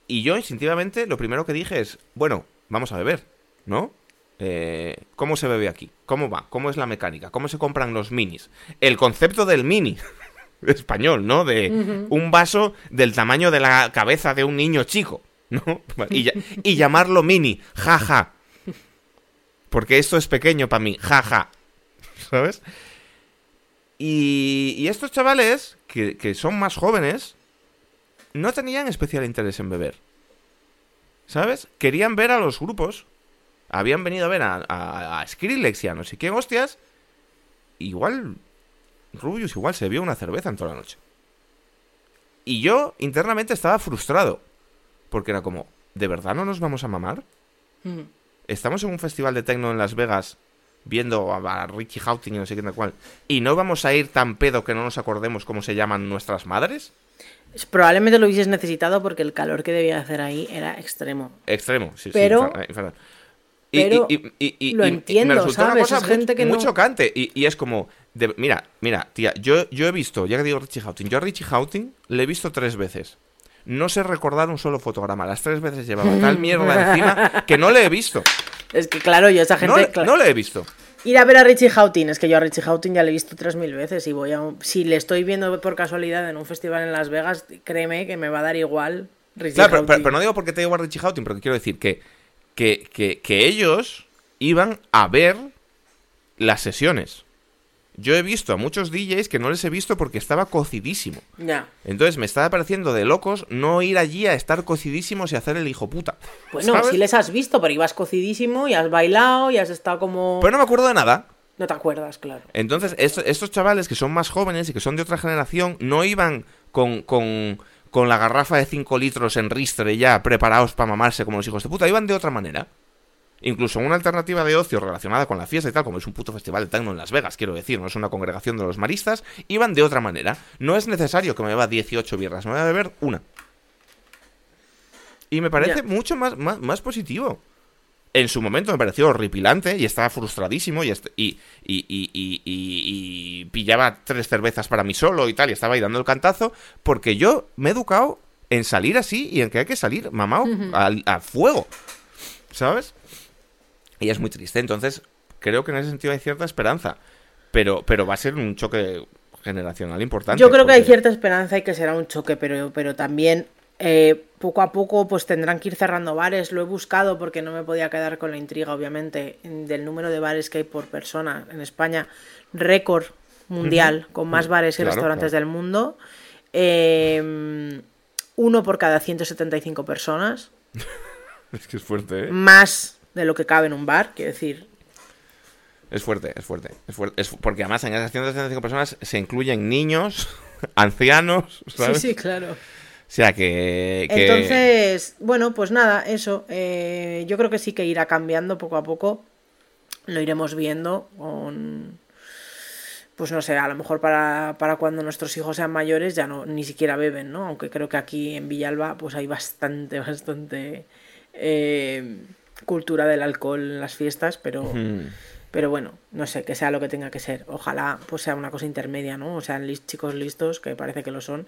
[SPEAKER 1] Y yo instintivamente lo primero que dije es, bueno, vamos a beber, ¿no? Eh, ¿Cómo se bebe aquí? ¿Cómo va? ¿Cómo es la mecánica? ¿Cómo se compran los minis? El concepto del mini español, ¿no? De un vaso del tamaño de la cabeza de un niño chico, ¿no? Y, llamarlo mini, jaja. Porque esto es pequeño para mí, jaja. ¿Sabes? Y, y estos chavales, que, que son más jóvenes, no tenían especial interés en beber. ¿Sabes? Querían ver a los grupos. Habían venido a ver a, a, a Skrillex y a no sé qué hostias. Igual. Rubius igual se vio una cerveza en toda la noche. Y yo internamente estaba frustrado. Porque era como, ¿de verdad no nos vamos a mamar?
[SPEAKER 2] Mm.
[SPEAKER 1] Estamos en un festival de techno en Las Vegas viendo a, Richie Houghton y no sé qué tal cual. ¿Y no vamos a ir tan pedo que no nos acordemos cómo se llaman nuestras madres?
[SPEAKER 2] Probablemente lo hubieses necesitado porque el calor que debía hacer ahí era extremo.
[SPEAKER 1] Extremo, sí,
[SPEAKER 2] Pero-
[SPEAKER 1] sí. infernal.
[SPEAKER 2] Pero
[SPEAKER 1] y- y- y- y-
[SPEAKER 2] lo
[SPEAKER 1] y me
[SPEAKER 2] entiendo,
[SPEAKER 1] resultó una
[SPEAKER 2] ¿sabes?
[SPEAKER 1] cosa
[SPEAKER 2] Es
[SPEAKER 1] muy-
[SPEAKER 2] gente
[SPEAKER 1] muy chocante. Y, y es como, de- mira, mira, tía, yo, yo he visto, ya que digo Richie Houghton, yo a Richie Houghton le he visto tres veces. No sé recordar un solo fotograma. Las tres veces llevaba tal mierda encima que no le he visto.
[SPEAKER 2] Es que claro, yo a esa gente...
[SPEAKER 1] No, no le he visto.
[SPEAKER 2] Ir a ver a Richie Houghton, es que yo a Richie Houghton ya le he visto tres mil veces y voy a... un- Si le estoy viendo por casualidad en un festival en Las Vegas, créeme que me va a dar igual Richie
[SPEAKER 1] Claro, pero,
[SPEAKER 2] Houghton.
[SPEAKER 1] pero- pero no digo porque te digo a Richie Houghton, pero quiero decir que, que, que, que ellos iban a ver las sesiones. Yo he visto a muchos DJs que no les he visto porque estaba cocidísimo.
[SPEAKER 2] Ya.
[SPEAKER 1] Entonces me estaba pareciendo de locos no ir allí a estar cocidísimos y hacer el hijo puta.
[SPEAKER 2] Bueno,
[SPEAKER 1] ¿sabes?
[SPEAKER 2] sí les has visto, pero ibas cocidísimo y has bailado y has estado como...
[SPEAKER 1] Pero no me acuerdo de nada.
[SPEAKER 2] No te acuerdas, claro.
[SPEAKER 1] Entonces, esto- estos chavales que son más jóvenes y que son de otra generación no iban con, con, con la garrafa de 5 litros en ristre ya preparados para mamarse como los hijos de puta. Iban de otra manera. Incluso una alternativa de ocio relacionada con la fiesta y tal, como es un puto festival de techno en Las Vegas, quiero decir, no es una congregación de los maristas, iban de otra manera. No es necesario que me beba 18 birras, me voy a beber una. Y me parece mucho más, más, más positivo. En su momento me pareció horripilante y estaba frustradísimo y, est- y, y, y- y- y- y pillaba tres cervezas para mí solo y tal, y estaba ahí dando el cantazo, porque yo me he educado en salir así y en que hay que salir mamado al- a, fuego, ¿sabes? Y es muy triste, entonces creo que en ese sentido hay cierta esperanza, pero, pero va a ser un choque generacional importante.
[SPEAKER 2] Yo creo que hay cierta esperanza y que será un choque, pero, pero también eh, poco a poco pues tendrán que ir cerrando bares. Lo he buscado porque no me podía quedar con la intriga, obviamente, del número de bares que hay por persona en España. Récord mundial, con más bares y
[SPEAKER 1] Claro,
[SPEAKER 2] restaurantes
[SPEAKER 1] claro.
[SPEAKER 2] del mundo. Eh, uno por cada 175 personas.
[SPEAKER 1] Es que es fuerte, ¿eh?
[SPEAKER 2] Más de lo que cabe en un bar, quiero decir.
[SPEAKER 1] Es fuerte, es fuerte. Es fuerte es porque además en esas 175 personas se incluyen niños, ancianos, ¿sabes?
[SPEAKER 2] Sí, sí, claro.
[SPEAKER 1] O sea que... que-
[SPEAKER 2] Entonces, bueno, pues nada, eso. eh, yo creo que sí que irá cambiando poco a poco. Lo iremos viendo con. Pues no sé, a lo mejor para, para cuando nuestros hijos sean mayores ya no ni siquiera beben, ¿no? Aunque creo que aquí en Villalba pues hay bastante, bastante eh, cultura del alcohol en las fiestas, pero,
[SPEAKER 1] Mm.
[SPEAKER 2] pero bueno, no sé, que sea lo que tenga que ser. Ojalá pues sea una cosa intermedia, ¿no? O sean chicos listos, que parece que lo son,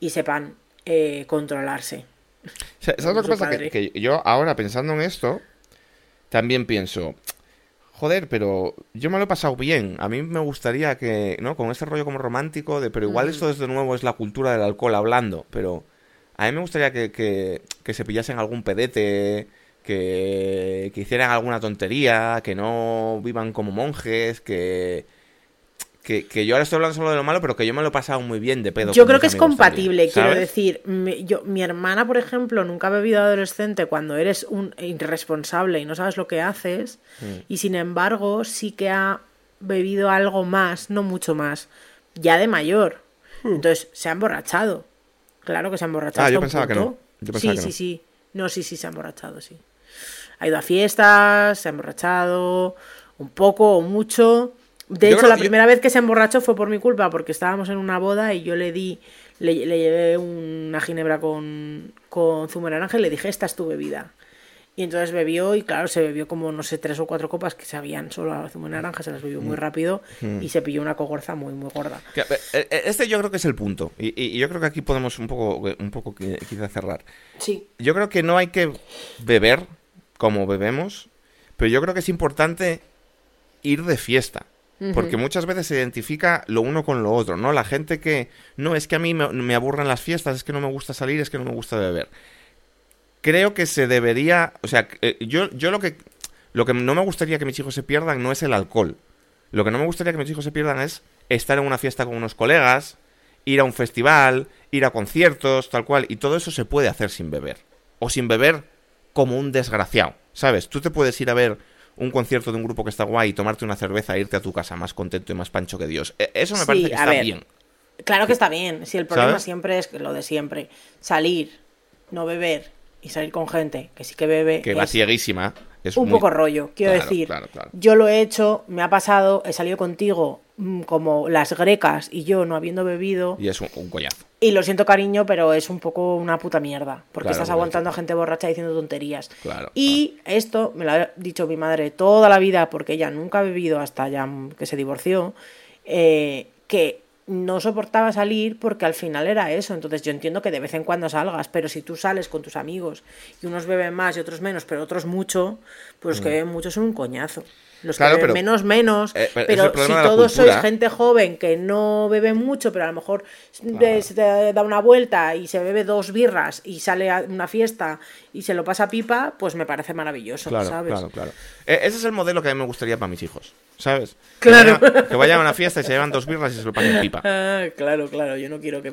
[SPEAKER 2] y sepan eh, controlarse.
[SPEAKER 1] ¿Sabes lo que pasa? Que, que yo ahora pensando en esto, también pienso, joder, pero yo me lo he pasado bien. A mí me gustaría que, ¿no? Con este rollo como romántico de, pero igual esto desde nuevo es la cultura del alcohol hablando, pero a mí me gustaría que, que, que se pillasen algún pedete, que, que hicieran alguna tontería, que no vivan como monjes, que... Que, que yo ahora estoy hablando solo de lo malo, pero que yo me lo he pasado muy bien de pedo.
[SPEAKER 2] Yo creo que es compatible,
[SPEAKER 1] también,
[SPEAKER 2] quiero decir. Mi, yo, mi hermana, por ejemplo, nunca ha bebido adolescente cuando eres un irresponsable y no sabes lo que haces.
[SPEAKER 1] Mm.
[SPEAKER 2] Y sin embargo, sí que ha bebido algo más, no mucho más, ya de mayor. Entonces, se ha emborrachado. Claro que se ha emborrachado.
[SPEAKER 1] Hmm. Ah, yo pensaba que no. Yo pensaba
[SPEAKER 2] sí,
[SPEAKER 1] que
[SPEAKER 2] sí,
[SPEAKER 1] no.
[SPEAKER 2] sí. No, sí, sí, se ha emborrachado, sí. Ha ido a fiestas, se ha emborrachado, un poco o mucho. De
[SPEAKER 1] Yo
[SPEAKER 2] hecho,
[SPEAKER 1] creo-
[SPEAKER 2] la
[SPEAKER 1] yo-
[SPEAKER 2] primera vez que se emborrachó fue por mi culpa, porque estábamos en una boda y yo le di, le, le llevé una ginebra con, con zumo de naranja y le dije, esta es tu bebida. Y entonces bebió y claro, se bebió como, no sé, tres o cuatro copas que sabían solo a zumo de naranja, se las bebió
[SPEAKER 1] Mm.
[SPEAKER 2] muy rápido y se pilló una cogorza muy, muy gorda.
[SPEAKER 1] Eh, eh, Este yo creo que es el punto. Y, yo creo que aquí podemos un poco, un poco qui- quizá cerrar.
[SPEAKER 2] Sí.
[SPEAKER 1] Yo creo que no hay que beber como bebemos, pero yo creo que es importante ir de fiesta. Porque muchas veces se identifica lo uno con lo otro, ¿no? La gente que, no, es que a mí me, me aburren las fiestas, es que no me gusta salir, es que no me gusta beber. Creo que se debería, o sea, eh, yo, yo lo que, lo que no me gustaría que mis hijos se pierdan no es el alcohol. Lo que no me gustaría que mis hijos se pierdan es estar en una fiesta con unos colegas, ir a un festival, ir a conciertos, tal cual, y todo eso se puede hacer sin beber. O sin beber como un desgraciado, ¿sabes? Tú te puedes ir a ver un concierto de un grupo que está guay y tomarte una cerveza e irte a tu casa más contento y más pancho que Dios. E- Eso me
[SPEAKER 2] Sí,
[SPEAKER 1] parece que está
[SPEAKER 2] ver,
[SPEAKER 1] bien.
[SPEAKER 2] Claro que está bien. Si el problema
[SPEAKER 1] ¿Sabes?
[SPEAKER 2] siempre es lo de siempre. Salir, no beber y salir con gente que sí que bebe.
[SPEAKER 1] Que va cieguísima. Es
[SPEAKER 2] un
[SPEAKER 1] muy-
[SPEAKER 2] poco rollo. Quiero
[SPEAKER 1] Claro,
[SPEAKER 2] decir,
[SPEAKER 1] claro, claro.
[SPEAKER 2] yo lo he hecho, me ha pasado, he salido contigo como las grecas y yo no habiendo bebido.
[SPEAKER 1] Y es un, un coñazo.
[SPEAKER 2] Y lo siento, cariño, pero es un poco una puta mierda. Porque
[SPEAKER 1] Claro,
[SPEAKER 2] estás aguantando a gente borracha diciendo tonterías.
[SPEAKER 1] Claro,
[SPEAKER 2] Y esto me lo ha dicho mi madre toda la vida, porque ella nunca ha bebido hasta ya que se divorció, eh, que no soportaba salir porque al final era eso. Entonces yo entiendo que de vez en cuando salgas, pero si tú sales con tus amigos y unos beben más y otros menos, pero otros mucho, pues
[SPEAKER 1] Mm.
[SPEAKER 2] que muchos son un coñazo. Los
[SPEAKER 1] Claro,
[SPEAKER 2] que beben
[SPEAKER 1] pero-
[SPEAKER 2] menos, menos.
[SPEAKER 1] Eh, pero
[SPEAKER 2] si todos
[SPEAKER 1] cultura.
[SPEAKER 2] sois gente joven que no bebe mucho, pero a lo mejor se te da una vuelta y se bebe dos birras y sale a una fiesta y se lo pasa pipa, pues me parece maravilloso,
[SPEAKER 1] Claro,
[SPEAKER 2] ¿sabes?
[SPEAKER 1] claro, claro. Eh, ese es el modelo que a mí me gustaría para mis hijos, ¿sabes?
[SPEAKER 2] Claro.
[SPEAKER 1] Que vayan, que vayan a una fiesta y se llevan dos birras y se lo pasen pipa.
[SPEAKER 2] Ah, claro, claro, yo no quiero que,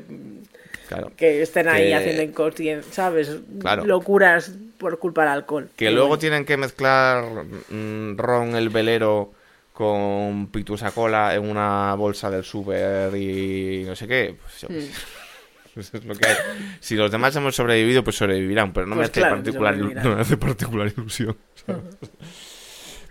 [SPEAKER 1] Claro.
[SPEAKER 2] que estén ahí
[SPEAKER 1] Que-
[SPEAKER 2] haciendo inconscien- ¿sabes?
[SPEAKER 1] Claro.
[SPEAKER 2] Locuras por culpa del alcohol.
[SPEAKER 1] Que luego
[SPEAKER 2] bueno.
[SPEAKER 1] tienen que mezclar mm, ron el velero con pitusa cola en una bolsa del super y no sé qué. Pues, yo. Pues es lo que hay. Si los demás hemos sobrevivido, pues sobrevivirán, pero no, me,
[SPEAKER 2] Pues
[SPEAKER 1] hace
[SPEAKER 2] claro
[SPEAKER 1] particular, no me hace particular ilusión. ¿sabes?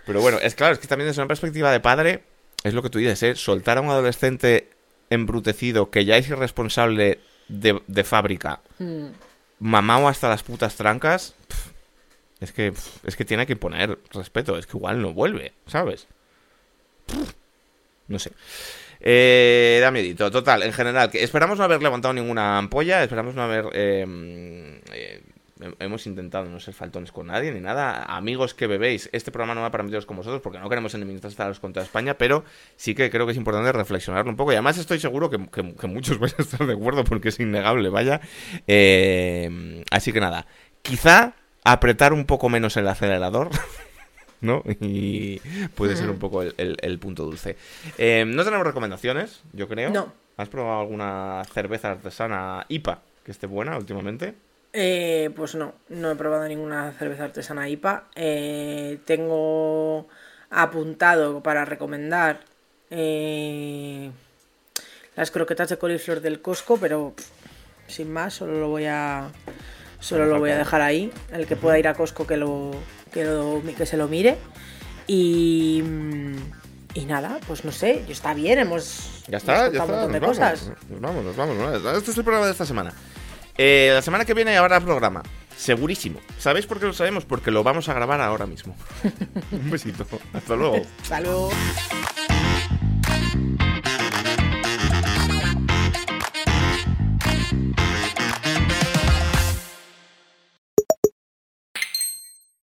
[SPEAKER 1] pero bueno, es claro, es que también desde una perspectiva de padre, es lo que tú dices, ¿eh? Soltar a un adolescente embrutecido que ya es irresponsable de, de fábrica,
[SPEAKER 2] Mm.
[SPEAKER 1] Mamado hasta las putas trancas, es que es que tiene que imponer respeto, es que igual no vuelve, ¿sabes? No sé. Eh, da miedito, total, en general, que esperamos no haber levantado ninguna ampolla, esperamos no haber... eh, eh, hemos intentado no ser faltones con nadie ni nada. Amigos que bebéis, este programa no va para meteros con vosotros porque no queremos enemistad con toda España, pero sí que creo que es importante reflexionarlo un poco. Y además estoy seguro que, que- que muchos vais a estar de acuerdo porque es innegable, vaya. Eh, así que nada, quizá apretar un poco menos el acelerador. ¿no? Y puede ser un poco el, el- el punto dulce. Eh, no tenemos recomendaciones, yo creo.
[SPEAKER 2] No.
[SPEAKER 1] ¿Has probado alguna cerveza artesana IPA que esté buena últimamente?
[SPEAKER 2] Eh, pues no, no he probado ninguna cerveza artesana IPA. Eh, tengo apuntado para recomendar eh, las croquetas de coliflor del Costco, pero pff, sin más, solo lo voy a solo lo voy a dejar ahí. El que pueda ir a Costco que lo que, lo, que se lo mire. Y, y nada, pues no sé, está bien, hemos,
[SPEAKER 1] Ya está, ya está.
[SPEAKER 2] un montón de
[SPEAKER 1] vamos,
[SPEAKER 2] cosas.
[SPEAKER 1] vamos, nos vamos, nos vamos. Este es el programa de esta semana. Eh, la semana que viene habrá programa. Segurísimo. ¿Sabéis por qué lo sabemos? Porque lo vamos a grabar ahora mismo. Un besito. Hasta luego.
[SPEAKER 2] Hasta luego.